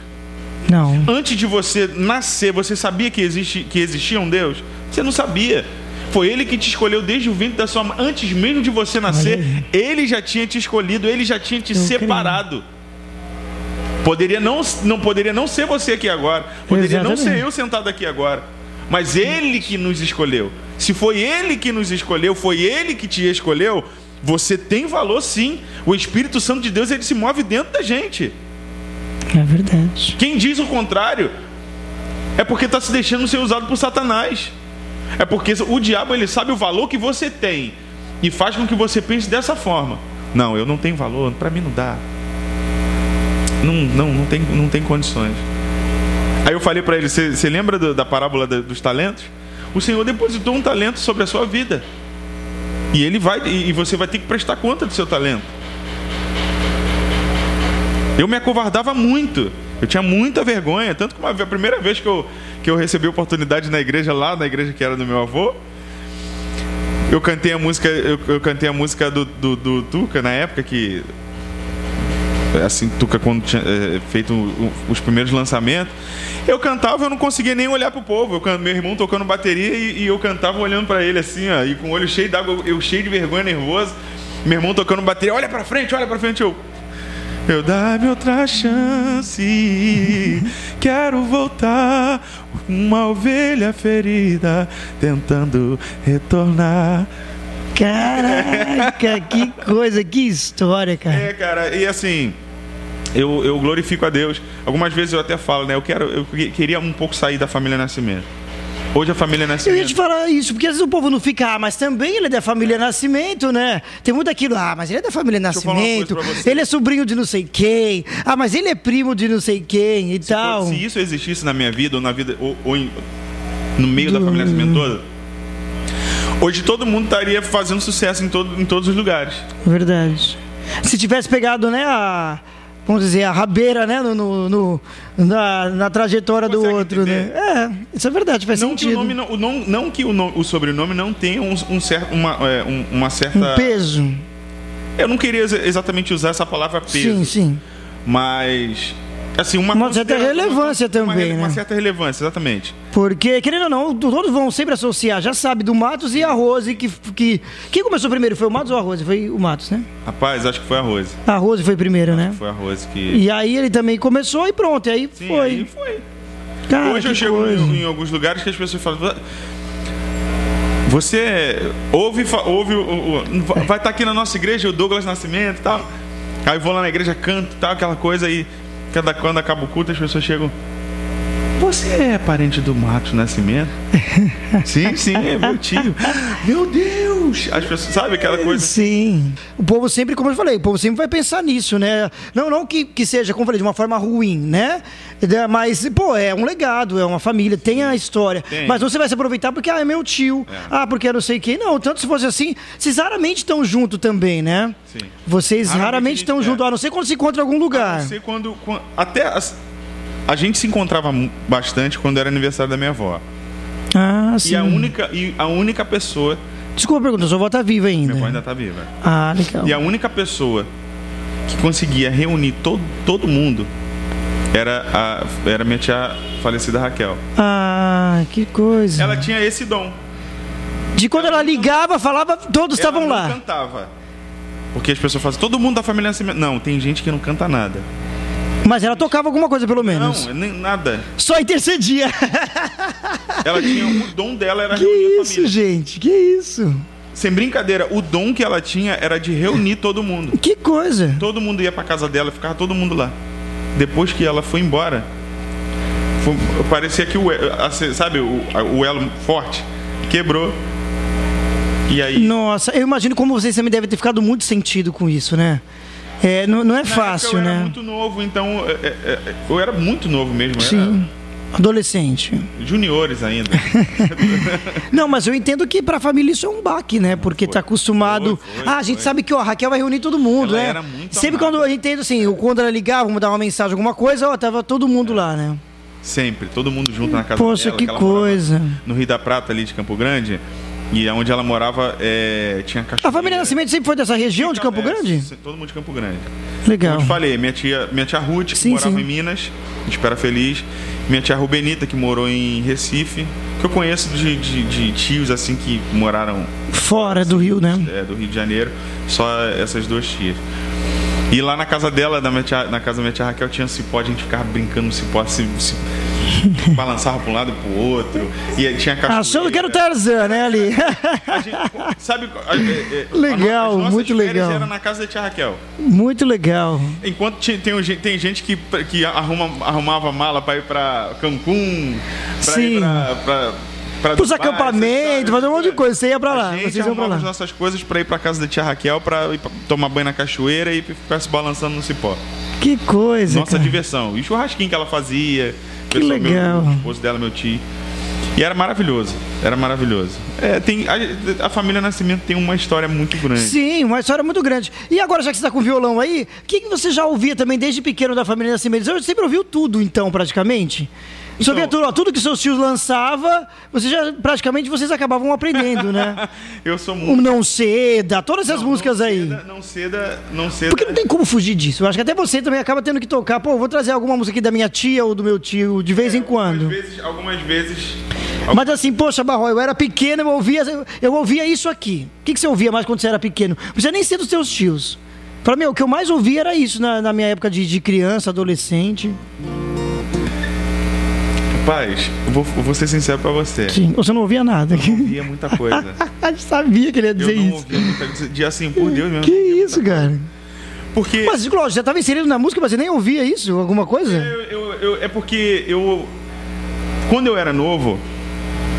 Não. Antes de você nascer, você sabia que, existe, que existia um Deus? Você não sabia. Foi ele que te escolheu desde o ventre da sua mãe. Antes mesmo de você nascer, ele já tinha te escolhido, ele já tinha te Eu creio. separado. Poderia não, não poderia não ser você aqui agora. Poderia não ser Exatamente. eu sentado aqui agora. Mas ele que nos escolheu. Se foi ele que nos escolheu, foi ele que te escolheu, você tem valor sim. O Espírito Santo de Deus, ele se move dentro da gente. É verdade. Quem diz o contrário é porque está se deixando ser usado por Satanás. É porque o diabo ele sabe o valor que você tem e faz com que você pense dessa forma. Não, eu não tenho valor, para mim não dá. Não, não, não tem, não tem condições. Aí eu falei para ele: você lembra do- da parábola dos talentos? O Senhor depositou um talento sobre a sua vida. E ele vai e você vai ter que prestar conta do seu talento. Eu me acovardava muito. Eu tinha muita vergonha. Tanto que a primeira vez que eu, que eu recebi oportunidade na igreja, lá na igreja que era do meu avô, eu cantei a música, eu, eu cantei a música do, do, do Tuca na época que. Assim, Tuca, quando tinha eh, feito o- os primeiros lançamentos, eu cantava, eu não conseguia nem olhar pro povo. Eu, meu irmão tocando bateria e, e eu cantava olhando para ele assim, ó, e com o olho cheio d'água, eu cheio de vergonha, nervoso. Meu irmão tocando bateria, olha pra frente, olha pra frente, eu. Eu dar-me outra chance. Quero voltar. Uma ovelha ferida tentando retornar. Caraca, que coisa, que história, cara. É, cara, e assim, eu, eu glorifico a Deus. Algumas vezes eu até falo, né? Eu quero, eu que- queria um pouco sair da família Nascimento. Hoje a família Eu ia te Nascimento. falar isso, porque às vezes o povo não fica, ah, mas também ele é da família Nascimento, né? Tem muito aquilo, ah, mas ele é da família Nascimento, ele é sobrinho de não sei quem, ah, mas ele é primo de não sei quem e Se, tal. for- se isso existisse na minha vida, ou na vida, ou, ou em- no meio da família Nascimento toda, hoje todo mundo estaria fazendo sucesso em, todo, em todos os lugares. Verdade. Se tivesse pegado, né, a. Vamos dizer, a rabeira, né? No, no- no- na, na trajetória do outro, entender? né? É, isso é verdade, faz Não que, o, sentido. nome não, o não, não que o, o sobrenome não tenha um, um certo, uma, é, um- uma certa. Um peso. Eu não queria exa- exatamente usar essa palavra peso, Sim, sim. mas assim uma, Uma certa relevância uma, também, uma, né? Uma certa relevância, exatamente. Porque, querendo ou não, todos vão sempre associar, já sabe, do Matos e a Rose, que, que. Quem começou primeiro? Foi o Matos ou a Rose? Foi o Matos, né? Rapaz, acho que foi a Rose. A Rose foi primeiro, né? Foi a Rose que. E aí ele também começou e pronto, e aí Sim, foi. aí foi. Cara, Hoje eu chego em, em alguns lugares que as pessoas falam. "Va- Você ouve, ouve vai estar aqui na nossa igreja, o Douglas Nascimento e tal. Aí eu vou lá na igreja, canto e tal, aquela coisa aí. Cada, quando acaba o culto, as pessoas chegam. Você é parente do Matos Nascimento? sim, sim, é meu tio. Meu Deus! As pessoas, sabe aquela coisa? Sim. O povo sempre, como eu falei, o povo sempre vai pensar nisso, né? Não, não que, que seja, como eu falei, de uma forma ruim, né? É, Mas, pô, é um legado, é uma família, tem a história. Tem. Mas você vai se aproveitar porque, ah, é meu tio. É. Ah, porque eu não sei quem. Não, tanto se fosse assim, vocês raramente estão juntos também, né? Sim. Vocês Raramente raramente a estão é. a não ser quando se encontra em algum lugar. Não sei quando, quan- até as- a gente se encontrava bastante quando era aniversário da minha avó. Ah, sim. E a única e a única pessoa, Desculpa a pergunta, sua avó tá viva ainda. minha avó ainda tá viva. Ah, legal. E a única pessoa que conseguia reunir todo, todo mundo era a era minha tia falecida Raquel. Ah, que coisa. Ela tinha esse dom. De quando ela ligava, falava, todos estavam ela lá. Cantava. Porque as pessoas falam, todo mundo da família Nascimento. Não, tem gente que não canta nada. Mas ela tocava alguma coisa, pelo menos. Não, nem nada. Só intercedia. Ela tinha o dom dela era que reunir isso, família. gente? Que isso? Sem brincadeira, o dom que ela tinha era de reunir todo mundo. Que coisa. Todo mundo ia pra casa dela, ficava todo mundo lá. Depois que ela foi embora, foi- parecia que o, sabe, o, o elo forte quebrou. E aí Nossa, eu imagino como vocês também devem ter ficado muito sentido com isso, né? É, não, não é Na fácil, época eu era né? muito novo, então é, é, é, eu era muito novo mesmo, eu Sim. Adolescente. era juniores ainda. Não, mas eu entendo que pra família isso é um baque, né? Porque tá acostumado. Foi, foi, ah, a gente foi. sabe que ó, a Raquel vai reunir todo mundo, Ela né? era muito Sempre amada. quando eu entendo assim, quando ela ligava, vamos dar uma mensagem, alguma coisa, ó, tava todo mundo lá, né? Sempre, todo mundo junto na casa Poxa, dela. que ela morava coisa. No Rio da Prata, ali de Campo Grande. E onde ela morava, é, tinha cachorro. A família Nascimento sempre foi dessa região de Campo Grande? todo mundo de Campo Grande. Legal. Como eu te falei, minha tia, minha tia Ruth, que Sim, morava sim. em Minas, de Espera Feliz. Minha tia Rubenita, que morou em Recife. Que eu conheço de, de- de tios, assim, que moraram Fora do Rio, né? é, do Rio de Janeiro. Só essas duas tias. E lá na casa dela, na, minha tia- na casa da minha tia Raquel, tinha cipó, a gente ficava brincando no cipó, se, se balançava para um lado e pro outro. E aí tinha cachorro. Achando que era o Tarzan, né, ali? A gente, sabe, a- é- é- Legal, as nossas muito legal. Era na casa da tia Raquel. Muito legal. Enquanto ti- tem, tem gente que, que arruma, arrumava mala para ir para Cancún, para ir pra, pra, pra Pros acampamentos, fazer um monte de coisa. Você ia pra lá. A gente Vocês pra arrumava lá. as nossas coisas para ir para casa da tia Raquel para ir pra tomar banho na cachoeira e ficar se balançando no cipó. Que coisa. Nossa cara. diversão. E o churrasquinho que ela fazia. Que pessoal, meu- legal. o esposo dela, meu tio. E era maravilhoso. Era maravilhoso. É, tem, a, a família Nascimento tem uma história muito grande. Sim, uma história muito grande. E agora, já que você está com o violão aí, o que, que você já ouvia também desde pequeno da família Nascimento? Você sempre ouviu tudo, então, praticamente? Você Então- ouvia tudo, que seus tios lançava, você já, praticamente vocês acabavam aprendendo, né? Eu sou O muito. Não Ceda, todas essas Não, músicas não aí. Ceda, não ceda, não ceda. Porque não tem como fugir disso. Eu acho que até você também acaba tendo que tocar. Pô, vou trazer alguma música aqui da minha tia ou do meu tio, de vez em quando. Algumas vezes, algumas vezes. Mas assim, poxa, Barro, eu era pequeno, eu ouvia, eu ouvia isso aqui. O que, que você ouvia mais quando você era pequeno? Não precisa nem ser dos seus tios. Pra mim, o que eu mais ouvia era isso na, na minha época de, de criança, adolescente. Rapaz, eu vou, eu vou ser sincero pra você. Sim, você não ouvia nada. Eu não ouvia muita coisa. A gente sabia que ele ia Eu dizer não isso. ouvia muita coisa. De assim, por Deus mesmo. Que isso, cara? Porque. Mas, lógico, já estava inserido na música, mas você nem ouvia isso? Alguma coisa? Eu- eu- eu- é porque eu. Quando eu era novo,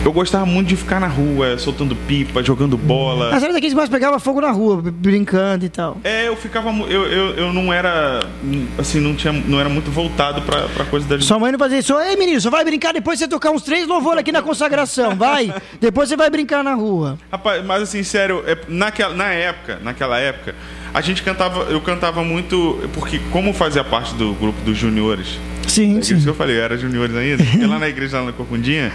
eu gostava muito de ficar na rua, soltando pipa, jogando bola. Mas era daqueles que mais pegava fogo na rua, brincando e tal. É, eu ficava. Eu, eu, eu não era. Assim, não, tinha, não era muito voltado pra, pra coisa da Sua mãe não fazia isso. Ei, menino, só vai brincar depois você tocar uns três louvores aqui na consagração, vai. Depois você vai brincar na rua. Rapaz, mas assim, sério, é, naquela, na época, naquela época, a gente cantava, eu cantava muito, porque como fazia parte do grupo dos juniores, Sim, é isso sim. que eu falei, eu era juniores ainda, porque lá na igreja, lá na Corcundinha,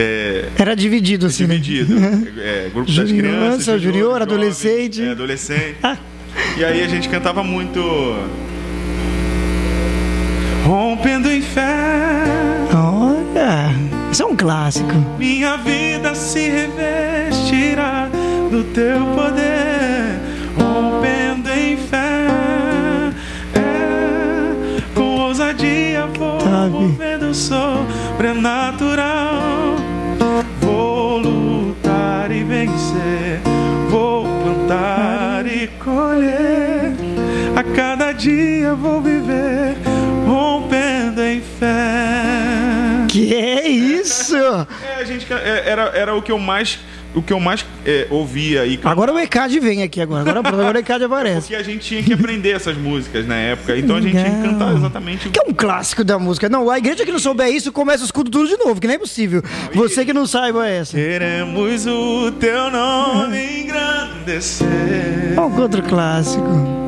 é, Era dividido assim, né? dividido. É, grupo das crianças, junior, junior, adolescente. jovem, é, adolescente. e aí a gente cantava muito. Rompendo em fé, Olha, isso é um clássico. minha vida se revestirá do teu poder. Rompendo em fé, é, com ousadia vou Sabe. movendo sobrenatural. Dia vou viver, rompendo em fé. Que é isso? É, gente é, era, era o que eu mais, o que eu mais é, ouvia e Agora o ECAD vem aqui agora. Agora, agora o ECAD aparece. porque a gente tinha que aprender essas músicas na época. Então a gente tinha que cantar exatamente Que é um clássico da música. Não, a igreja que não souber isso começa os cultos tudo de novo, que não é possível. Você que não saiba essa. Queremos o teu nome engrandecer Olha o outro clássico.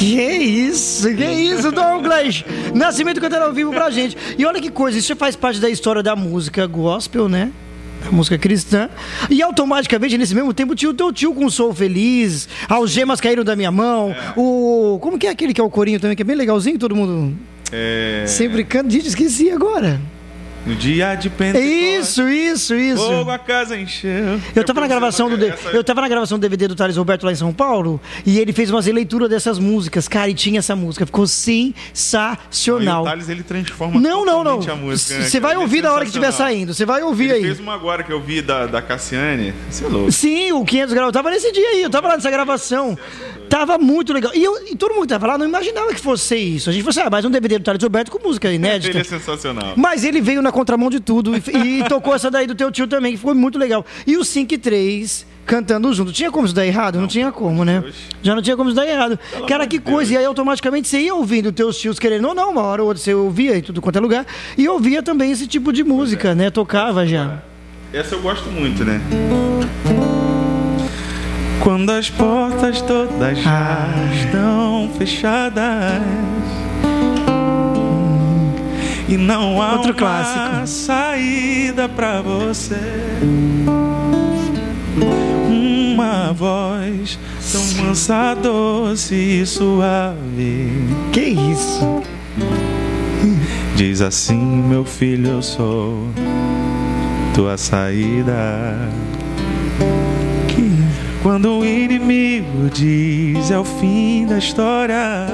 Que isso, que isso, Douglas! Nascimento cantando ao vivo pra gente. E olha que coisa, isso faz parte da história da música gospel, né? A música cristã. E automaticamente, nesse mesmo tempo, tinha o teu tio com Sou Feliz, Algemas Caíram da Minha Mão, o. Como que é aquele que é o corinho também, que é bem legalzinho, todo mundo É, sempre canta. Gente, esqueci agora. No dia de Pentecostes. Isso, isso, isso. Fogo a casa encheu. Eu tava na gravação do Essa- eu tava na gravação do DVD do Thales Roberto lá em São Paulo e ele fez umas releituras dessas músicas, cara, e tinha essa música, ficou sensacional. o Thales, ele transforma Não, não, não. a música. né, Você cara? vai Ele é ouvir na hora que estiver saindo, você vai ouvir Ele aí. fez uma agora que eu vi da, da Cassiane. Você é louco. Sim, o 500 graus. Eu tava nesse dia aí, eu tava lá nessa gravação. Tava muito legal. E, eu- e todo mundo que tava lá não imaginava que fosse isso. A gente falou assim, ah, mais um DVD do Thales Roberto com música inédita. Ele é sensacional. Mas ele veio na contramão de tudo e, e tocou essa daí do teu tio também, que foi muito legal. E o 5 e 3 cantando junto. Tinha como isso dar errado? Não, tinha como, né? Deus. Já não tinha como isso dar errado. Cara, que coisa. E aí automaticamente você ia ouvindo teus tios querendo ou não, uma hora ou outra você ouvia em tudo quanto é lugar. E ouvia também esse tipo de música, né? Tocava já. Essa eu gosto muito, né? Quando as portas todas já Ah. estão fechadas e não há Outro clássico. saída pra você. Uma voz tão mansa, doce e suave Que isso? Diz assim, meu filho, eu sou tua saída. Que? Quando o inimigo diz é o fim da história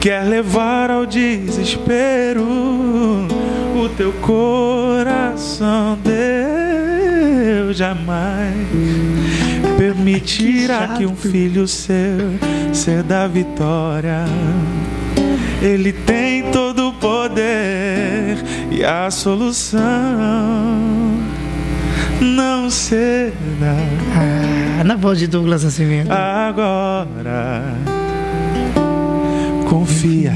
quer levar ao desespero o teu coração, Deus jamais permitirá Que que um filho seu ceda a vitória. Ele tem todo o poder e a solução não será Ah, na voz de Douglas Nascimento. agora. Confia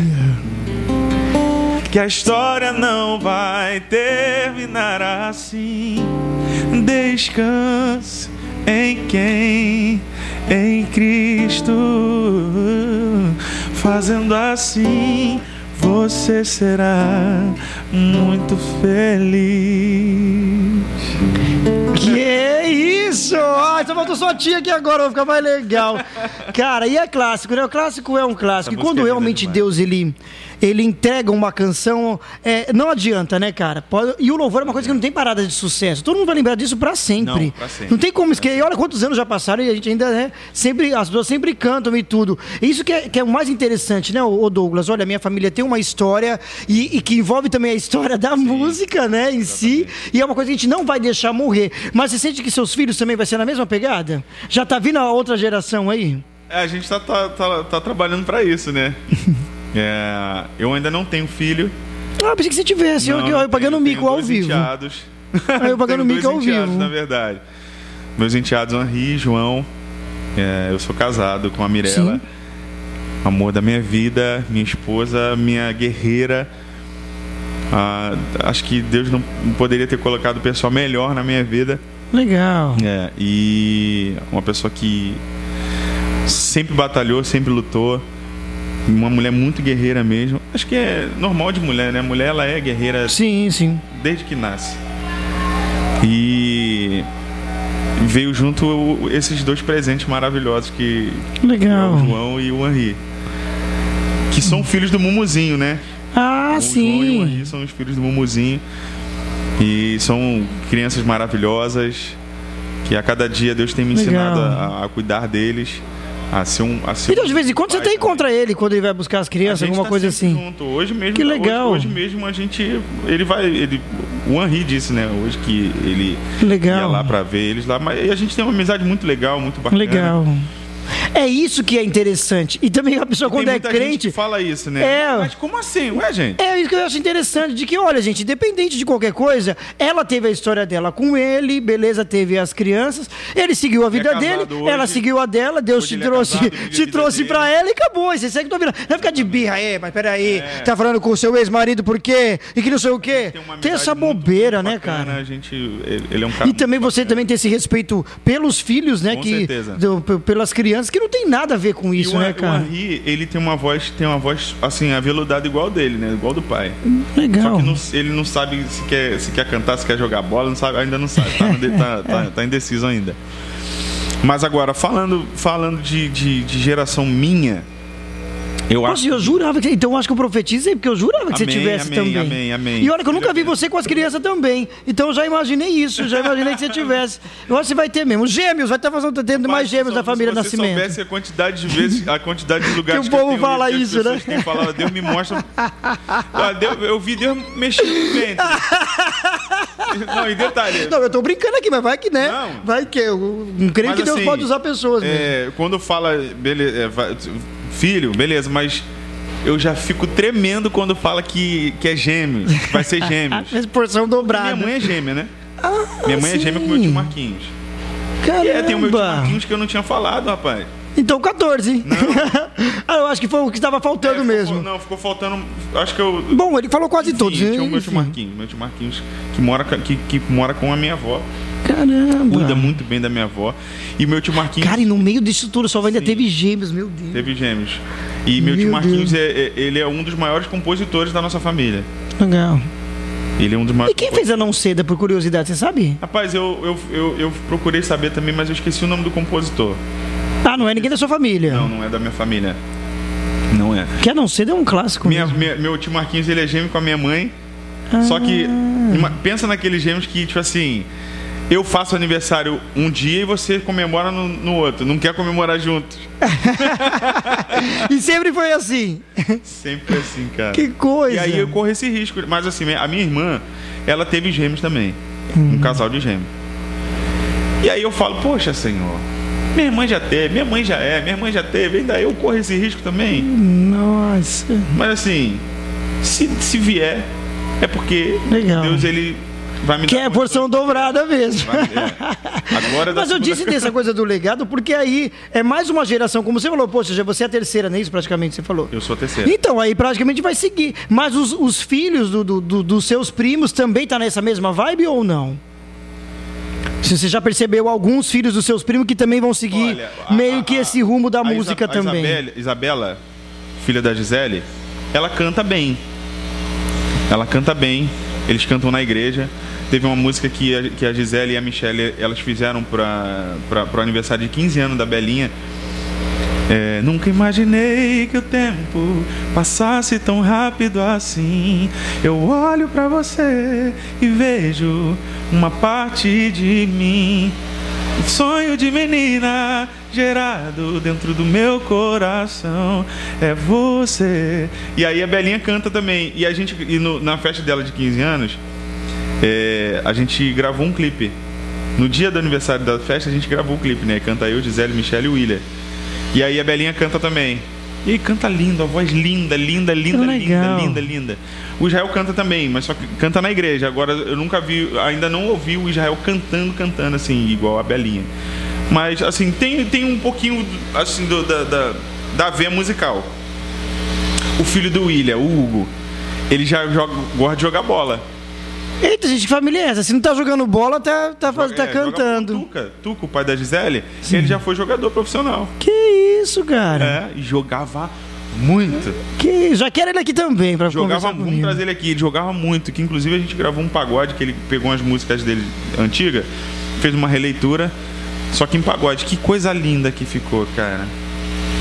que a história não vai terminar assim. Descanse em quem? Em Cristo. Fazendo assim, você será muito feliz. Que isso? Ah, só faltou sua tia aqui agora, vai ficar mais legal. Cara, e é clássico, né? O clássico é um clássico. E quando é realmente demais. Deus, ele, ele entrega uma canção, é, não adianta, né, cara? Pode- E o louvor é uma coisa que não tem parada de sucesso. Todo mundo vai lembrar disso pra sempre. Não, pra sempre. Não tem como esquecer. E olha quantos anos já passaram e a gente ainda, né, sempre, as pessoas sempre cantam e tudo. Isso que é, que é o mais interessante, né, ô Douglas? Olha, minha família tem uma história e, e que envolve também a história da música, né, em si. E é uma coisa que a gente não vai deixar morrer. Mas você sente que seus filhos também vai ser na mesma pegada? Já tá vindo a outra geração aí? É, a gente tá, tá, tá, tá trabalhando pra isso, né? É, eu ainda não tenho filho. Ah, pensei que você tivesse. eu, Não, eu, não eu pagando tenho, mico tenho ao vivo. Enteados. Ah, eu pagando mico ao enteados, vivo. na verdade. Meus enteados Henri e João. É, eu sou casado com a Mirella. Sim. Amor da minha vida, minha esposa, minha guerreira. Ah, acho que Deus não poderia ter colocado pessoa melhor na minha vida. Legal. É, e uma pessoa que sempre batalhou, sempre lutou. Uma mulher muito guerreira mesmo. Acho que é normal de mulher, né? Mulher ela é guerreira Sim, sim. desde que nasce. E veio junto esses dois presentes maravilhosos que, que é Legal. o João e o Henri. Que são filhos do Mumuzinho, né? Ah, o João e o sim. Henri são os filhos do Mumuzinho. E são crianças maravilhosas. Que a cada dia Deus tem me Legal. ensinado a, a cuidar deles. A ser um. A ser Então, um de vez em quando você até encontra ele quando ele vai buscar as crianças, alguma tá coisa assim. Junto. Hoje mesmo, Que legal. Hoje, hoje mesmo a gente, ele vai, ele, o Henri disse, né, hoje que ele Legal. ia lá pra ver eles lá, mas a gente tem uma amizade muito legal, muito bacana. Legal. É isso que é interessante. E também a pessoa, Tem quando é crente. fala isso, né? É. Mas como assim? Ué, gente? É isso que eu acho interessante, de que, olha, gente, independente de qualquer coisa, ela teve a história dela com ele, beleza, teve as crianças, ele seguiu a vida casado dele, hoje. ela seguiu a dela, Deus Hoje te é trouxe, casado, a te trouxe dele. pra ela e acabou. Você segue tua vida. Não vai ficar de birra, é, mas peraí, É. tá falando com o seu ex-marido por quê? E que não sei o quê. Tem, Tem essa amizade muito, bobeira, muito né, bacana, cara? A gente, ele, ele é um cara E também você bacana. também ter esse respeito pelos filhos, né? Com que, certeza. do- pelas crianças, que não tem nada a ver com isso, o, né, cara? O Henri, ele tem uma voz, tem uma voz assim, aveludada igual dele, né? Igual do pai. Legal. Só que não- ele não sabe se quer, se quer cantar, se quer jogar bola, não sabe, ainda não sabe. Tá, tá- tá- tá indeciso ainda. Mas agora, falando, falando de, de, de geração minha, eu Nossa, acho. eu jurava que. Então eu acho que eu profetizei, porque eu jurava que você Amém, tivesse amém, também. amém, amém. E olha que eu nunca vi você com as crianças também. Então eu já imaginei isso, já imaginei que você tivesse. Eu acho que você vai ter mesmo. Gêmeos, vai estar fazendo tendo mais gêmeos se da família se você Nascimento. soubesse a quantidade de vezes, a quantidade de lugares Que o povo fala isso, né? têm falado, Deus me mostra. Ah, Deus- eu vi Deus mexendo no ventre. Não, e detalhe. Não, eu tô brincando aqui, mas vai que, né? Não. Vai que. Eu creio Mas, que Deus assim, pode usar pessoas mesmo. É, quando fala, beleza, é, vai- filho, beleza, mas eu já fico tremendo quando fala que, que é gêmeo, que vai ser gêmeos. Mas porção dobrada. Minha mãe é gêmea, né? Ah, Minha mãe é gêmea com o meu sim. tio Marquinhos. Caramba. E é, tem o meu tio Marquinhos que eu não tinha falado, rapaz. Então 14. ah, eu acho que foi o que estava faltando É, ficou- mesmo. Não, ficou faltando. Acho que eu. Bom, ele falou quase Enfim, todos. Tinha o meu tio. Marquinhos, meu tio Marquinhos, que mora, que, que mora com a minha avó. Caramba. Cuida muito bem da minha avó. E meu tio Marquinhos Cara, e no meio disso tudo só ainda Sim. teve gêmeos, meu Deus. teve gêmeos. E meu, Meu tio Marquinhos, Deus. é, é- ele é um dos maiores compositores da nossa família. Legal. Ele é um dos maiores E quem fez a não seda, por curiosidade, você sabe? Rapaz, eu, eu, eu, eu procurei saber também, mas eu esqueci o nome do compositor. Ah, não é ninguém da sua família. Não, não é da minha família. Não é. Que a não seda é um clássico. Minha- mesmo. minha- meu tio Marquinhos, ele é gêmeo com a minha mãe. Só que, Ah. pensa naqueles gêmeos que, tipo assim, eu faço aniversário um dia e você comemora no, no outro. Não quer comemorar juntos. E sempre foi assim. Sempre assim, cara. Que coisa. E aí eu corro esse risco. Mas assim, a minha irmã, ela teve gêmeos também. Um casal de gêmeos. E aí eu falo, poxa, senhor, minha irmã já teve, minha mãe já é, minha mãe já teve, ainda eu corro esse risco também. Nossa. Mas assim, se, se vier, é porque Legal. Deus ele Que é a porção dobrada mesmo. É. Agora da Mas eu disse dessa coisa do legado porque aí é mais uma geração, como você falou, poxa, já você é a terceira, não é isso praticamente você falou? Eu sou a terceira. Então, aí praticamente vai seguir. Mas os, os filhos do, do- do- dos seus primos também tá nessa mesma vibe ou não? Se você já percebeu alguns filhos dos seus primos que também vão seguir Olha, a- meio a- que esse rumo da música Isa- a também. Isabelle- Isabela, filha da Gisele, ela canta bem. Ela canta bem. Eles cantam na igreja. Teve uma música que a, que a Gisele e a Michelle elas fizeram para o aniversário de 15 anos da Belinha. É, nunca imaginei que o tempo passasse tão rápido assim. Eu olho pra você e vejo uma parte de mim. Um sonho de menina gerado dentro do meu coração é você. E aí a Belinha canta também. E a gente, e no- na festa dela de 15 anos, é, a gente gravou um clipe. No dia do aniversário da festa, a gente gravou o clipe, né? Canta eu, Gisele, Michelle e William. E aí a Belinha canta também. E canta lindo, a voz linda, linda, linda, linda, linda, linda. O Israel canta também, mas só que canta na igreja. Agora eu nunca vi, ainda não ouvi o Israel cantando, cantando assim, igual a Belinha. Mas assim, tem, tem um pouquinho assim do- da, da, da veia musical. O filho do William, o Hugo, ele já joga, gosta de jogar bola. Eita, gente, que família é essa? Se não tá jogando bola, tá, tá, faz- tá É, joga cantando. Tuca, Tuca, o pai da Gisele, ele já foi jogador profissional. Que isso, cara? É, e jogava muito. Que já quero ele aqui também pra Jogava muito, comigo. trazer ele aqui. Ele jogava muito, que inclusive a gente gravou um pagode, que ele pegou umas músicas dele antigas, fez uma releitura, só que em pagode. Que coisa linda que ficou, cara.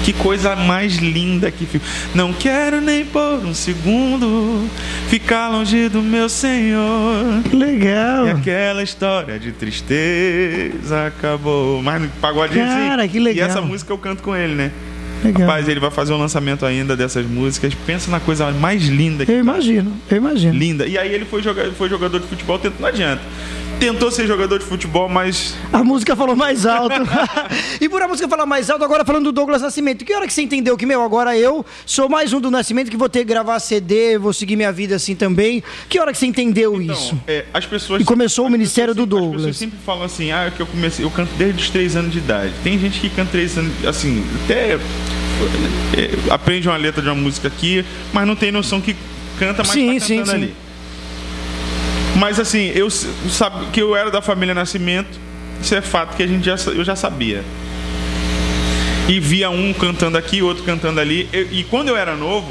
Que coisa mais linda que ficou. Não quero nem por um segundo ficar longe do meu Senhor. Que legal. E aquela história de tristeza acabou. Mas no pagode Cara, assim. que legal. E essa música eu canto com ele, né? legal. Rapaz, ele vai fazer um lançamento ainda dessas músicas. Pensa na coisa mais linda que Eu imagino, eu imagino. linda. E aí ele foi, joga, foi jogador de futebol, tentou, não adianta. Tentou ser jogador de futebol, mas A música falou mais alto. e por a música falar mais alto, agora falando do Douglas Nascimento. Que hora que você entendeu que, meu, agora eu sou mais um do Nascimento que vou ter que gravar CD, vou seguir minha vida assim também. Que hora que você entendeu então, isso? é, as pessoas E começou o Ministério do sempre- As Douglas. pessoas sempre falam assim, ah, que eu comecei, eu canto desde os três anos de idade. Tem gente que canta três anos, assim, até é, aprende uma letra de uma música aqui, mas não tem noção que canta, mas Sim, tá sim, cantando sim. ali. Mas assim, eu sabe que eu era da família Nascimento, isso é fato que a gente já, eu já sabia. e via um cantando aqui, outro cantando ali. Eu- e quando eu era novo,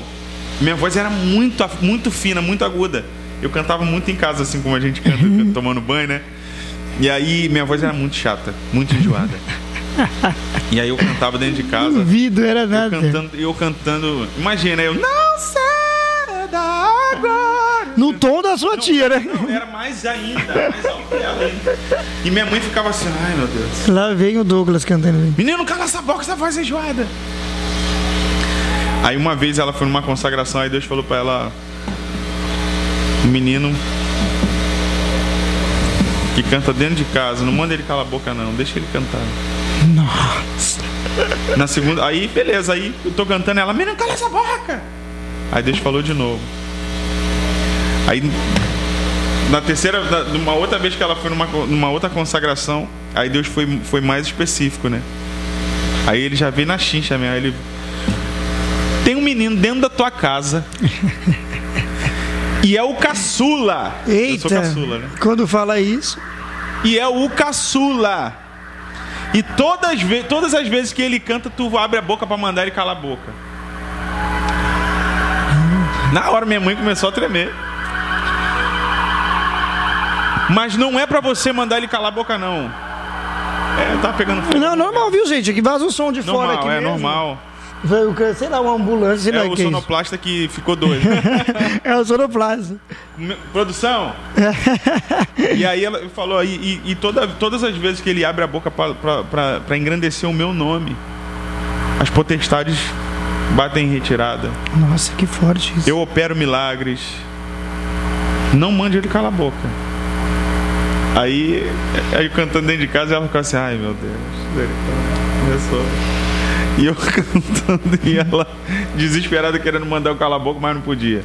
minha voz era muito, muito fina, muito aguda. Eu cantava muito em casa, assim como a gente canta tomando banho, né? E aí minha voz era muito chata, muito enjoada. E aí eu cantava dentro de casa. Duvido, era Eu nada. cantando, eu cantando. Imagina, eu. Não ceda agora. No tom da sua tia, né? Não, era mais ainda, mais alto que ela ainda. E minha mãe ficava assim, ai meu Deus. Lá vem o Douglas cantando. Menino, cala essa boca, essa voz é enjoada. Aí uma vez ela foi numa consagração, aí Deus falou pra ela: O menino que canta dentro de casa, não manda ele calar a boca, não, deixa ele cantar. Nossa. Na segunda, aí beleza, aí eu tô cantando, ela, menino, cala essa boca. Aí Deus falou de novo. Aí na terceira, numa outra vez que ela foi numa, numa outra consagração, aí Deus foi, foi mais específico, né? Aí ele já veio na chincha mesmo, aí ele tem um menino dentro da tua casa. e é o caçula. Eu sou Eita. caçula, né? Quando fala isso. E é o caçula. E todas, todas as vezes que ele canta, tu abre a boca pra mandar ele calar a boca. Na hora minha mãe começou a tremer. Mas não é pra você mandar ele calar a boca não. É, tá pegando fogo. Não, normal, viu, gente? Aqui vaza o som de fora Normal, aqui é mesmo. normal. Vai o que- Sei lá, uma ambulância, sei É o que é sonoplasta que ficou doido. É o sonoplasta. Produção. e aí ela falou, e, e- e toda- todas as vezes que ele abre a boca para engrandecer o meu nome, as potestades batem em retirada. Nossa, que forte isso. Eu opero milagres. Não mande ele calar a boca. Aí, aí cantando dentro de casa, ela ficou assim, ai meu Deus. Começou. E eu cantando e ela desesperada querendo mandar eu calar a boca, mas não podia.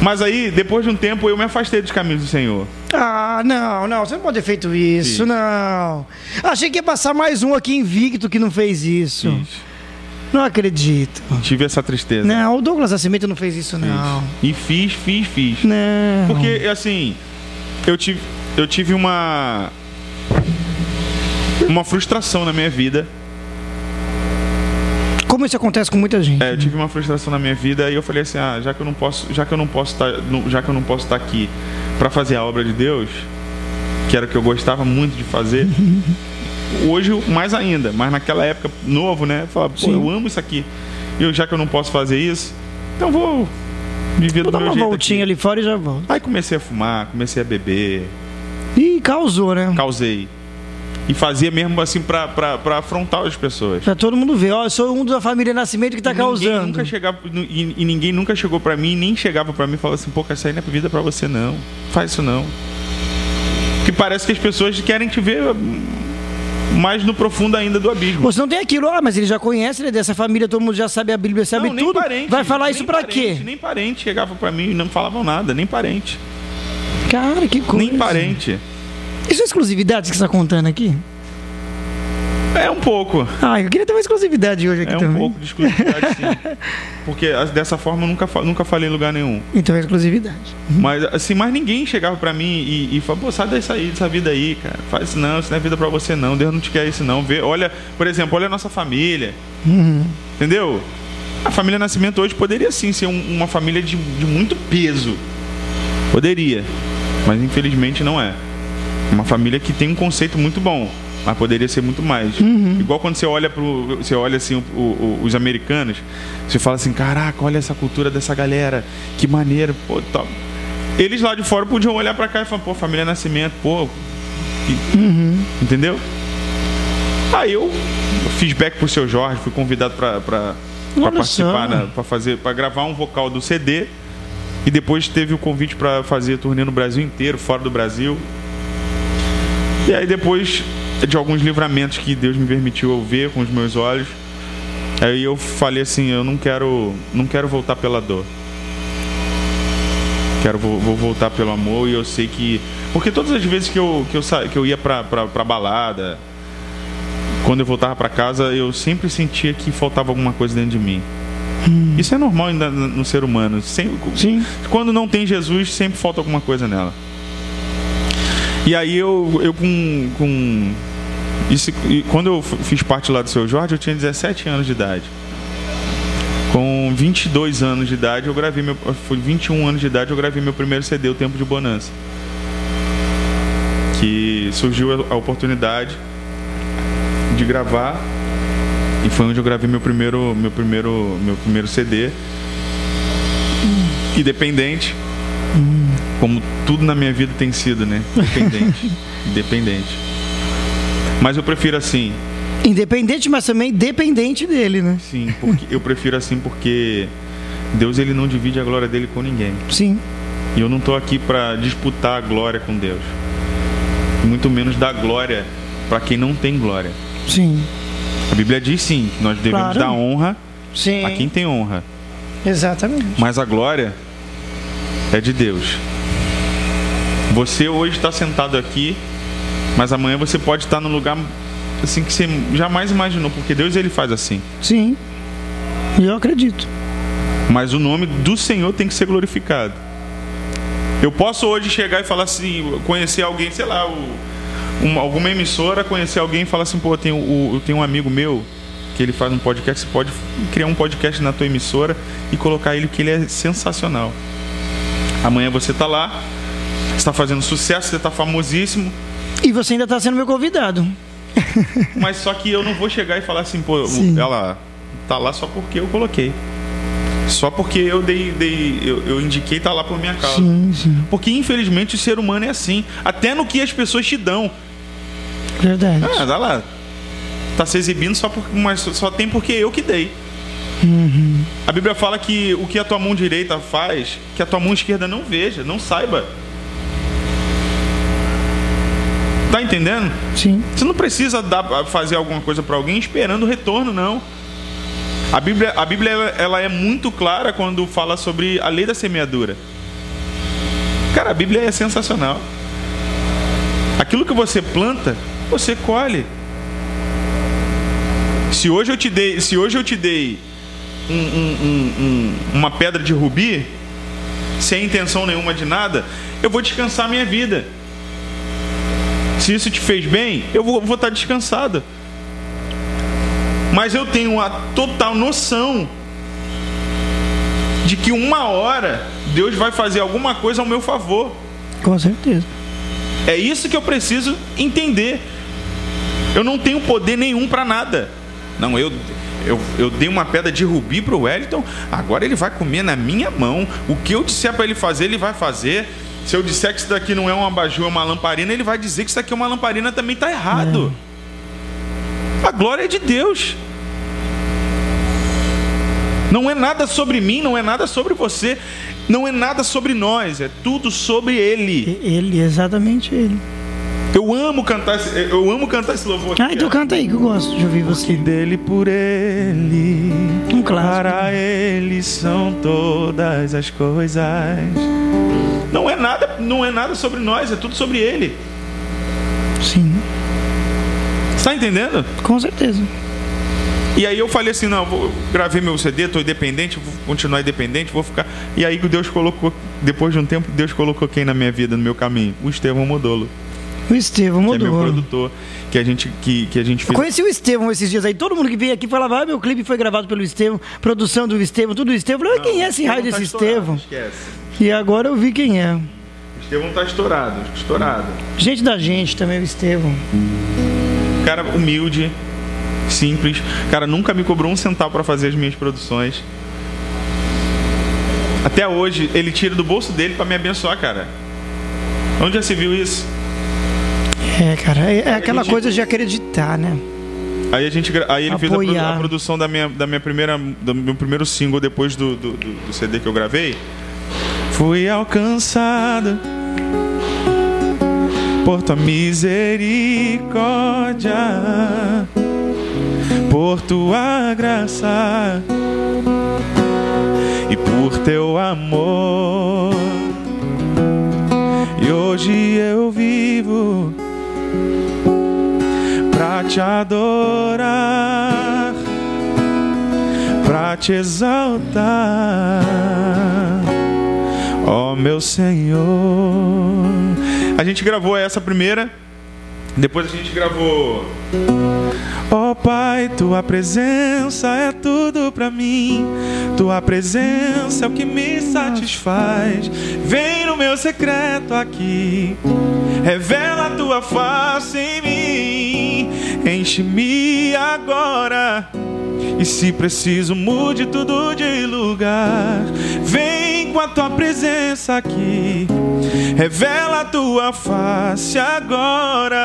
Mas aí, depois de um tempo, eu me afastei dos caminhos do Senhor. Ah, não, não, você não pode ter feito isso, Fiz. não. Achei que ia passar mais um aqui invicto que não fez isso. Fiz. Não acredito. Tive essa tristeza. Não, o Douglas Nascimento não fez isso, não. E fiz, fiz, fiz. Não. Porque, assim, eu tive, eu tive uma. Uma frustração na minha vida. Como isso acontece com muita gente. É, eu tive uma frustração na minha vida e eu falei assim, ah, já que eu não posso, já que eu não posso estar, não- já que eu não posso estar aqui para fazer a obra de Deus, que era o que eu gostava muito de fazer. Hoje mais ainda, mas naquela época novo, né? Eu falava, pô, Sim. eu amo isso aqui. E eu, já que eu não posso fazer isso, então vou viver Vou do dar meu uma jeito voltinha aqui. ali fora e já volto. Aí comecei a fumar, comecei a beber, Ih, causou, né? causei. E fazia mesmo assim pra, pra, pra afrontar as pessoas. Pra todo mundo ver, ó, eu sou um da família Nascimento que tá E causando. Nunca chegava, e, e ninguém nunca chegou pra mim, nem chegava pra mim e falava assim, pô, essa aí não é vida pra você não. Faz isso não. Que parece que as pessoas querem te ver hum, mais no profundo ainda do abismo. Você não tem aquilo, ah, mas ele já conhece, ele é dessa família, todo mundo já sabe a Bíblia, sabe não, tudo. parente, Vai falar isso parente, quê? Nem parente chegava pra mim e não falavam nada, nem parente. Cara, que coisa. Nem parente. Isso é exclusividade que você tá contando aqui? É um pouco. Ah, eu queria ter uma exclusividade hoje aqui É um também. pouco de exclusividade, sim. Porque as- dessa forma eu nunca, nunca falei em lugar nenhum. Então é exclusividade. Mas assim, mas ninguém chegava pra mim e, e falava, pô, sai dessa, dessa vida aí, cara. Faz isso não, isso não é vida pra você não. Deus não te quer isso não. Vê, olha, por exemplo, olha a nossa família. Uhum. Entendeu? A família Nascimento hoje poderia sim ser um- uma família de, de muito peso. Poderia. Mas infelizmente não é. Uma família que tem um conceito muito bom. Mas poderia ser muito mais. Igual quando você olha pro. Você olha assim, o- o- os americanos, você fala assim, caraca, olha essa cultura dessa galera, que maneiro, pô, tal. Eles lá de fora podiam olhar pra cá e falar, pô, família Nascimento, pô. que- Entendeu? Aí eu fiz back pro seu Jorge, fui convidado Olha participar, pra fazer, para gravar um vocal do CD. E depois teve o convite pra fazer turnê no Brasil inteiro, fora do Brasil. E aí depois de alguns livramentos que Deus me permitiu eu ver com os meus olhos, aí eu falei assim, eu não quero, não quero voltar pela dor. Quero vou, vou voltar pelo amor e eu sei que porque todas as vezes que eu que eu, sa- que eu ia pra, pra, balada, quando eu voltava pra casa, eu sempre sentia que faltava alguma coisa dentro de mim. Isso é normal ainda no ser humano. Sempre, Sim. quando não tem Jesus, sempre falta alguma coisa nela. E aí eu, eu com, com e quando eu fiz parte lá do seu Jorge, eu tinha 17 anos de idade. Com 22 anos de idade, eu gravei meu. Foi 21 anos de idade, eu gravei meu primeiro CD, O Tempo de Bonança. Que surgiu a oportunidade de gravar e foi onde eu gravei meu primeiro meu primeiro meu primeiro CD independente. Como tudo na minha vida tem sido né? Independente. Independente. Mas eu prefiro assim. Independente mas também dependente dele né? Sim porque eu prefiro assim porque Deus ele não divide a glória dele com ninguém. Sim. E eu não estou aqui para disputar a glória com Deus. Muito menos dar glória para quem não tem glória. Sim a Bíblia diz sim, que nós devemos claro. dar honra sim. a quem tem honra. Exatamente. Mas a glória é de Deus. Você hoje está sentado aqui, mas amanhã você pode estar no lugar assim que você jamais imaginou, porque Deus ele faz assim. Sim. Eu acredito. Mas o nome do Senhor tem que ser glorificado. Eu posso hoje chegar e falar assim, conhecer alguém, sei lá, o uma, alguma emissora conhecer alguém e falar assim, pô, eu tenho, eu tenho um amigo meu que ele faz um podcast, você pode criar um podcast na tua emissora e colocar ele que ele é sensacional. Amanhã você tá lá, está fazendo sucesso, você está famosíssimo. E você ainda está sendo meu convidado. Mas só que eu não vou chegar e falar assim, pô, Sim. ela tá lá só porque eu coloquei. Só porque eu dei, dei eu, eu, indiquei tá lá por minha causa. Sim, sim. Porque infelizmente o ser humano é assim. Até no que as pessoas te dão. Verdade. Ah, dá lá. Tá se exibindo só, por, mas só tem porque eu que dei. Uhum. A Bíblia fala que o que a tua mão direita faz, que a tua mão esquerda não veja, não saiba. Tá entendendo? Sim. Você não precisa dar, fazer alguma coisa para alguém esperando o retorno, não. A Bíblia, a Bíblia ela, é muito clara quando fala sobre a lei da semeadura. Cara, a Bíblia é sensacional. Aquilo que você planta, você colhe. Se hoje eu te dei, se hoje eu te dei um, um, um, uma pedra de rubi, sem intenção nenhuma de nada, eu vou descansar minha vida. Se isso te fez bem, eu vou, vou estar descansado mas eu tenho a total noção de que uma hora Deus vai fazer alguma coisa ao meu favor. Com certeza. É isso que eu preciso entender. Eu não tenho poder nenhum para nada. Não, eu, eu, eu dei uma pedra de rubi para o Wellington, agora ele vai comer na minha mão. O que eu disser para ele fazer, ele vai fazer. Se eu disser que isso daqui não é um abajur, é uma lamparina, ele vai dizer que isso daqui é uma lamparina também está errado. É. A glória é de Deus. Não é nada sobre mim, não é nada sobre você, não é nada sobre nós, é tudo sobre Ele. Ele, exatamente Ele. Eu amo cantar esse, eu amo cantar esse louvor. Ah, então canta aí que eu gosto de ouvir você. Dele por ele, um clássico. para ele são todas as coisas. Não é nada, não é nada sobre nós, é tudo sobre ele. Sim. Está entendendo? Com certeza. E aí eu falei assim, não, vou gravei meu CD, estou independente, vou continuar independente, vou ficar. E aí Deus colocou, depois de um tempo, Deus colocou quem na minha vida, no meu caminho? O Estevão Modolo. O Estevão Modolo. Que é meu produtor, que a gente, que, que a gente fez. Eu conheci o Estevão esses dias aí. Todo mundo que veio aqui falava, ah, meu clipe foi gravado pelo Estevão, produção do Estevão, tudo do Estevão. Eu falei, quem é esse raio desse tá Estevão? Esquece. E agora eu vi quem é. Estevão tá estourado, estourado. Gente da gente também, o Estevão. Cara humilde, simples. Cara, nunca me cobrou um centavo para fazer as minhas produções. Até hoje, ele tira do bolso dele para me abençoar, cara. Onde já se viu isso? É, cara, é, é aquela gente... coisa de acreditar, né? Aí a gente, aí ele Apoiar. fez a, a, produção da minha, da minha primeira, do meu primeiro single depois do, do, do, do CD que eu gravei. Fui alcançado por tua misericórdia, por tua graça e por teu amor. E hoje eu vivo pra te adorar, pra te exaltar, ó oh, meu Senhor. A gente gravou essa primeira Depois a gente gravou. Ó oh, Pai, tua presença é tudo para mim. Tua presença é o que me satisfaz. Vem no meu secreto aqui. Revela a tua face em mim. Enche-me agora. E se preciso, mude tudo de lugar. Vem com a tua presença aqui. Revela a tua face agora.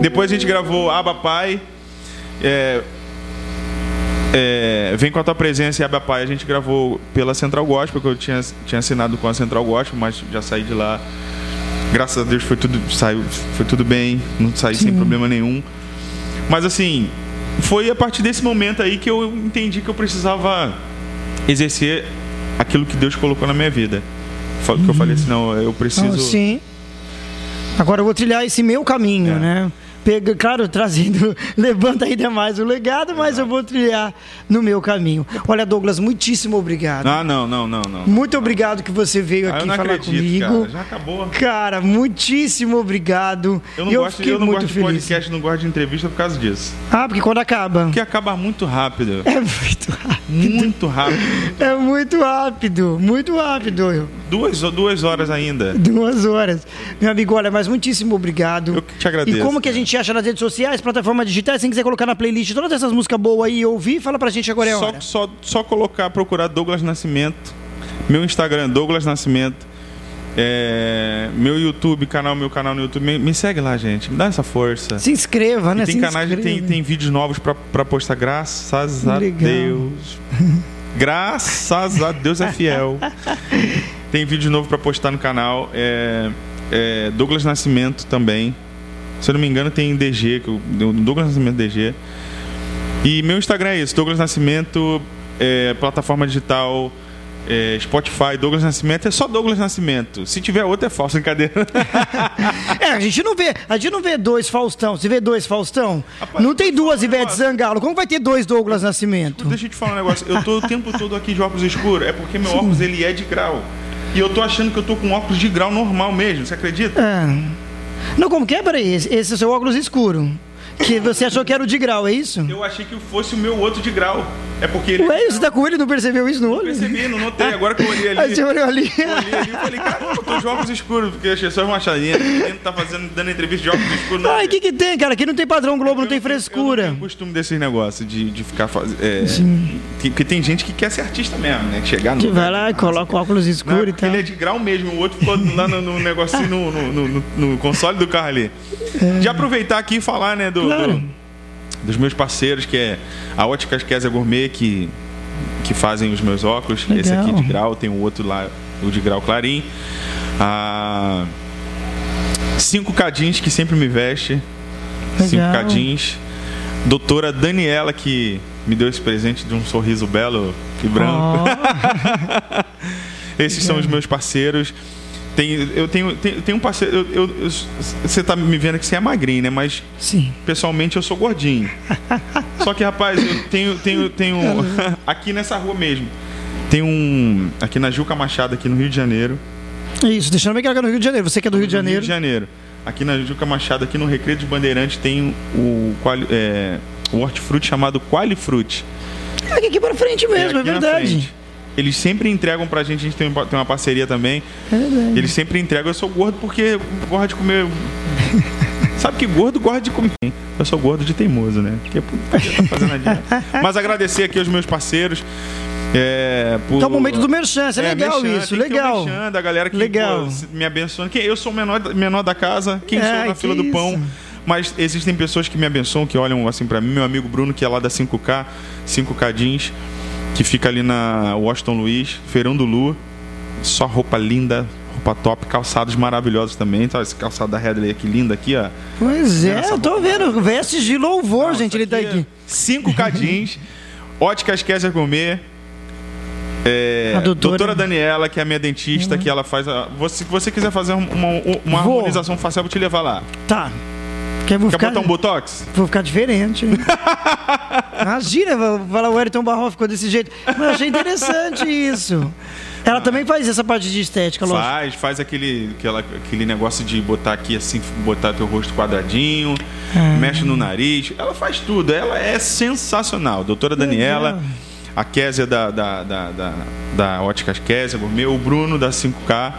Depois a gente gravou Aba Pai. É, é, Vem com a tua presença e Aba Pai. A gente gravou pela Central Gospel, que eu tinha, tinha assinado com a Central Gospel, mas já saí de lá. Graças a Deus foi tudo, saiu, foi tudo bem, não saí Sim. sem problema nenhum. Mas assim, foi a partir desse momento aí que eu entendi que eu precisava exercer aquilo que Deus colocou na minha vida. Que eu falei assim, não, eu preciso. sim. Agora eu vou trilhar esse meu caminho, é. né? Pega, claro, trazendo, levanta ainda mais o legado, mas eu vou trilhar no meu caminho. Olha, Douglas, muitíssimo obrigado. Ah, não, não, não, não. Muito obrigado que você veio aqui falar acredito, comigo. Cara, já acabou. Cara, muitíssimo obrigado. Eu não, eu gosto, eu não muito gosto feliz. de podcast, não gosto de entrevista por causa disso. Ah, porque quando acaba. Porque acaba muito rápido. É muito rápido. Muito rápido. É muito rápido, muito rápido. Duas, duas horas ainda. Duas horas. Meu amigo, olha, mas muitíssimo obrigado. Eu te agradeço. E como que a gente acha nas redes sociais, plataformas digitais? Se quiser colocar na playlist todas essas músicas boas aí e ouvir, fala pra gente agora é hora. Só, só, só colocar, procurar Douglas Nascimento. Meu Instagram é Douglas Nascimento. É, meu YouTube, canal, meu canal no YouTube, me, me, segue lá, gente. Me dá essa força. Se inscreva, né? E tem Se canais, tem, tem vídeos novos para postar, graças a Legal. Deus. graças a Deus é fiel. Tem vídeo novo para postar no canal. É, é, Douglas Nascimento também. Se eu não me engano, tem DG, Douglas Nascimento DG. E meu Instagram é isso, Douglas Nascimento, é, plataforma digital, é, Spotify, Douglas Nascimento, é só Douglas Nascimento. Se tiver outro, é falso, brincadeira. é, a gente não vê, a gente não vê dois Faustão. Você vê dois Faustão? Rapaz, não tem duas Ivete Zangalo. Como vai ter dois Douglas Nascimento? Deixa eu te falar um negócio. Eu tô o tempo todo aqui de óculos escuros. É porque meu Sim. óculos ele é de grau. E eu tô achando que eu tô com óculos de grau normal mesmo, você acredita? É. Não, como que é? Peraí, esse, esse é o seu óculos escuro. Que você achou que era o de grau, é isso? Eu achei que fosse o meu outro de grau. É porque ele. Ué, você tá com ele e não percebeu isso no olho? Não percebi, não notei. Agora que eu olhei ali. Aí você olhou ali. Eu olhei ali e falei, cara, eu tô de óculos escuros, porque achei só uma chadinha. Ele tá fazendo, dando entrevista de óculos escuros. Ai, o que que tem, cara? Aqui não tem padrão Globo, não tem frescura. Eu não tenho costume desses negócios de, de ficar fazendo. É, porque tem gente que quer ser artista mesmo, né? Que chegar no. Que vai lá e coloca o óculos escuro e tal. Ele é de grau mesmo, o outro ficou lá no, no negocinho, no, no, no, no, console do carro ali. É. De aproveitar aqui e falar, né, do. Do dos meus parceiros, que é a Óticas Kézia Gourmet, que, que fazem os meus óculos. Legal. Esse aqui de grau, tem o outro lá, o de grau clarim. A Cinco Cadins, que sempre me veste. Legal. Cinco Cadins. Doutora Daniela, que me deu esse presente de um sorriso belo e branco. Oh. Esses são os meus parceiros. Tem, eu tenho, tenho, tenho um parceiro. Eu, eu, eu, você tá me vendo que você é magrinho, né? Mas Sim. pessoalmente eu sou gordinho. Só que, rapaz, eu tenho. tenho, tenho aqui nessa rua mesmo. Tem um. Aqui na Juca Machado, aqui no Rio de Janeiro. Isso, deixando bem claro que é no Rio de Janeiro. Você que é do Rio de Janeiro. Rio de Janeiro. Aqui na Juca Machado, aqui no Recreio de Bandeirantes, tem o, é, o hortifruti chamado Qualifruti. Aqui, aqui para frente mesmo, é, é verdade. Eles sempre entregam pra gente, a gente tem, uma parceria também. É verdade. Eles sempre entregam. Eu sou gordo porque gosto de comer. Sabe que gordo gosta de comer. Eu sou gordo de teimoso, né? Porque tá fazendo a Mas agradecer aqui aos meus parceiros. É, por... Então, o momento do merchan, é, é legal merchan, isso, legal. merchan da galera que legal. Pô, me abençoa. Eu sou o menor, menor da casa, quem é, sou na fila do isso? pão. Mas existem pessoas que me abençoam, que olham assim para mim. Meu amigo Bruno, que é lá da 5K, 5K Jeans que fica ali na Washington Luiz, Feirão do Lu. Só roupa linda, roupa top, calçados maravilhosos também. Tá, esse calçado da Redley aqui lindo aqui, ó. Pois é, eu tô vendo. Vestes de louvor, gente, ele tá aqui. Cinco cadins, óticas Kézia Gourmet. É, a doutora... doutora... Daniela, que é a minha dentista, uhum. que ela faz. A, você, se você quiser fazer uma, uma harmonização facial, vou te levar lá. Tá. Quer, Quer ficar, botar um botox? Vou ficar diferente. Imagina, vou falar o Wellington Barro ficou desse jeito. Mas eu achei interessante isso. Ela também faz essa parte de estética, lógico. Faz, faz aquele, aquela, aquele negócio de botar aqui assim, botar teu rosto quadradinho, Ah. mexe no nariz. Ela faz tudo, ela é sensacional. Doutora Daniela, a Késia da, da, da, da, da Óticas Késia, Gourmet, o Bruno da 5K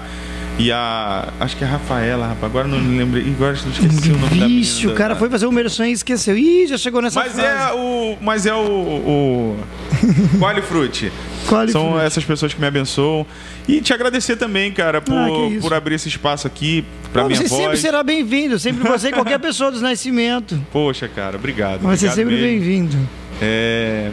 e a. Acho que é a Rafaela, rapaz. Agora não lembrei. Agora eu esqueci o nome da menina Vixe, o da- cara da- foi fazer o merchan e esqueceu. Ih, já chegou nessa Mas fase. é o. Mas é o. o Qualifruit. Qualifruit. São essas pessoas que me abençoam. E te agradecer também, cara, por, Ah, que isso. por abrir esse espaço aqui pra Não, minha você voz. sempre será bem-vindo. Sempre você e qualquer pessoa do nascimento. Poxa, cara, obrigado. Ser obrigado sempre mesmo. bem-vindo. É,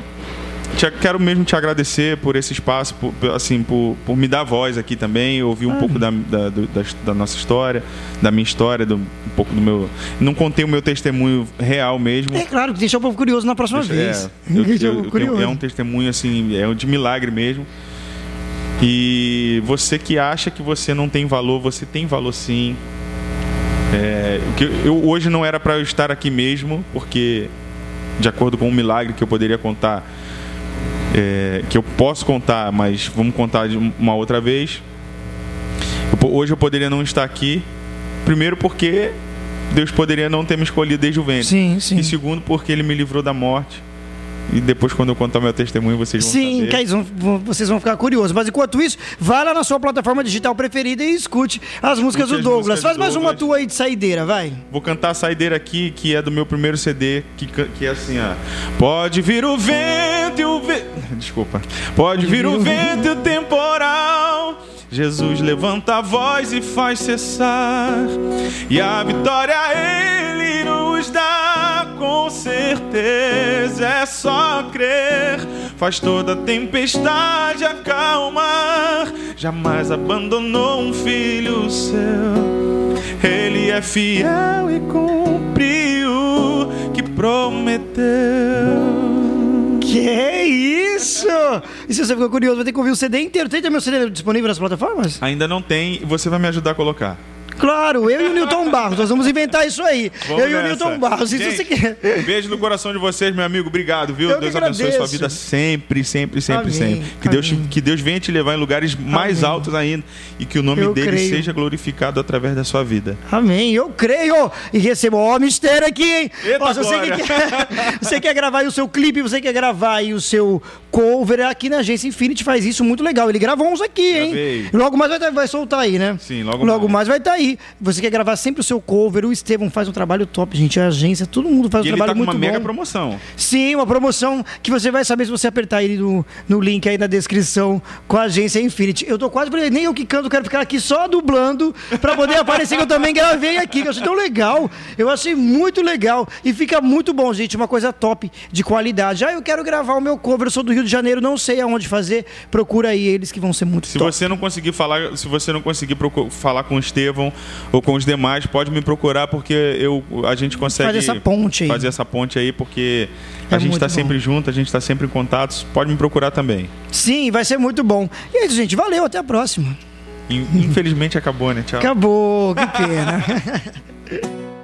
te- quero mesmo te agradecer por esse espaço, por, assim, por, por me dar voz aqui também, ouvir um Ah. pouco da, da, da- da nossa história, da minha história, do, um pouco do meu. Não contei o meu testemunho real mesmo. É claro, deixa o povo curioso na próxima Deixa- vez. é, eu- eu- eu tenho- é um testemunho assim, é de milagre mesmo. E você que acha que você não tem valor, você tem valor sim. É, eu, hoje não era para eu estar aqui mesmo, porque de acordo com um milagre que eu poderia contar, é, que eu posso contar, mas vamos contar de uma outra vez. Eu hoje eu poderia não estar aqui, primeiro porque Deus poderia não ter me escolhido desde o ventre. Sim, sim. E segundo, porque ele me livrou da morte. E depois, quando eu contar meu testemunho, vocês vão Sim, saber. vocês vão ficar curiosos. Mas enquanto isso, vai lá na sua plataforma digital preferida e escute as músicas Escute do as Douglas. músicas Faz mais uma Douglas. tua aí de saideira, vai. Vou cantar a saideira aqui, que é do meu primeiro CD, que, que é assim, ó. Pode vir o vento e o ve... Desculpa. Pode vir o vento e o temporal. Jesus levanta a voz e faz cessar. E a vitória ele nos dá, com certeza é só crer. Faz toda tempestade acalmar. Jamais abandonou um filho seu. Ele é fiel e cumpriu o que prometeu. Que é isso? E se você ficou curioso, vai ter que ouvir o CD inteiro. Tem também o CD disponível nas plataformas? Ainda não tem, você vai me ajudar a colocar. Claro, eu e o Newton Barros. Nós vamos inventar isso aí. Vamos eu e o nessa. Newton Barros. Gente, você quer. Beijo no coração de vocês, meu amigo. Obrigado, viu? Eu Deus abençoe sua vida sempre, sempre, sempre, Amém. sempre. Que Deus, Amém. que Deus venha te levar em lugares mais Amém. altos ainda e que o nome Eu dele creio. seja glorificado através da sua vida. Amém, eu creio e recebo. Ó, mistério aqui, hein? Eita, se você, que quer, você quer gravar aí o seu clipe, você quer gravar aí o seu cover, aqui na agência Infinity faz isso muito legal. Ele gravou uns aqui, hein? Gravei. Logo mais vai, tá- vai soltar aí, né? Sim, logo Logo mais. mais vai estar aí. Você quer gravar sempre o seu cover, o Estevão faz um trabalho top, gente. A agência, todo mundo faz E um ele tá trabalho com uma muito mega bom. promoção. Sim, uma promoção que você vai saber se você apertar ele no, no link aí na descrição com a agência Infinity. Eu tô quase, nem eu que canto, quero ficar aqui só dublando pra poder aparecer que eu também gravei aqui, que eu achei tão legal. Eu achei muito legal e fica muito bom, gente, uma coisa top de qualidade. Ah, eu quero gravar o meu cover, eu sou do Rio de Janeiro, não sei aonde fazer. Procura aí eles que vão ser muito Se top. você não conseguir falar, se você não conseguir falar com o Estevão ou com os demais, pode me procurar porque eu a gente consegue Faz essa ponte aí. fazer essa ponte aí porque É a gente está sempre junto, a gente está sempre em contatos. Pode me procurar também. Sim, vai ser muito bom. E é isso, gente. Valeu, até a próxima. In- Infelizmente acabou, né? Tchau. Acabou, que pena.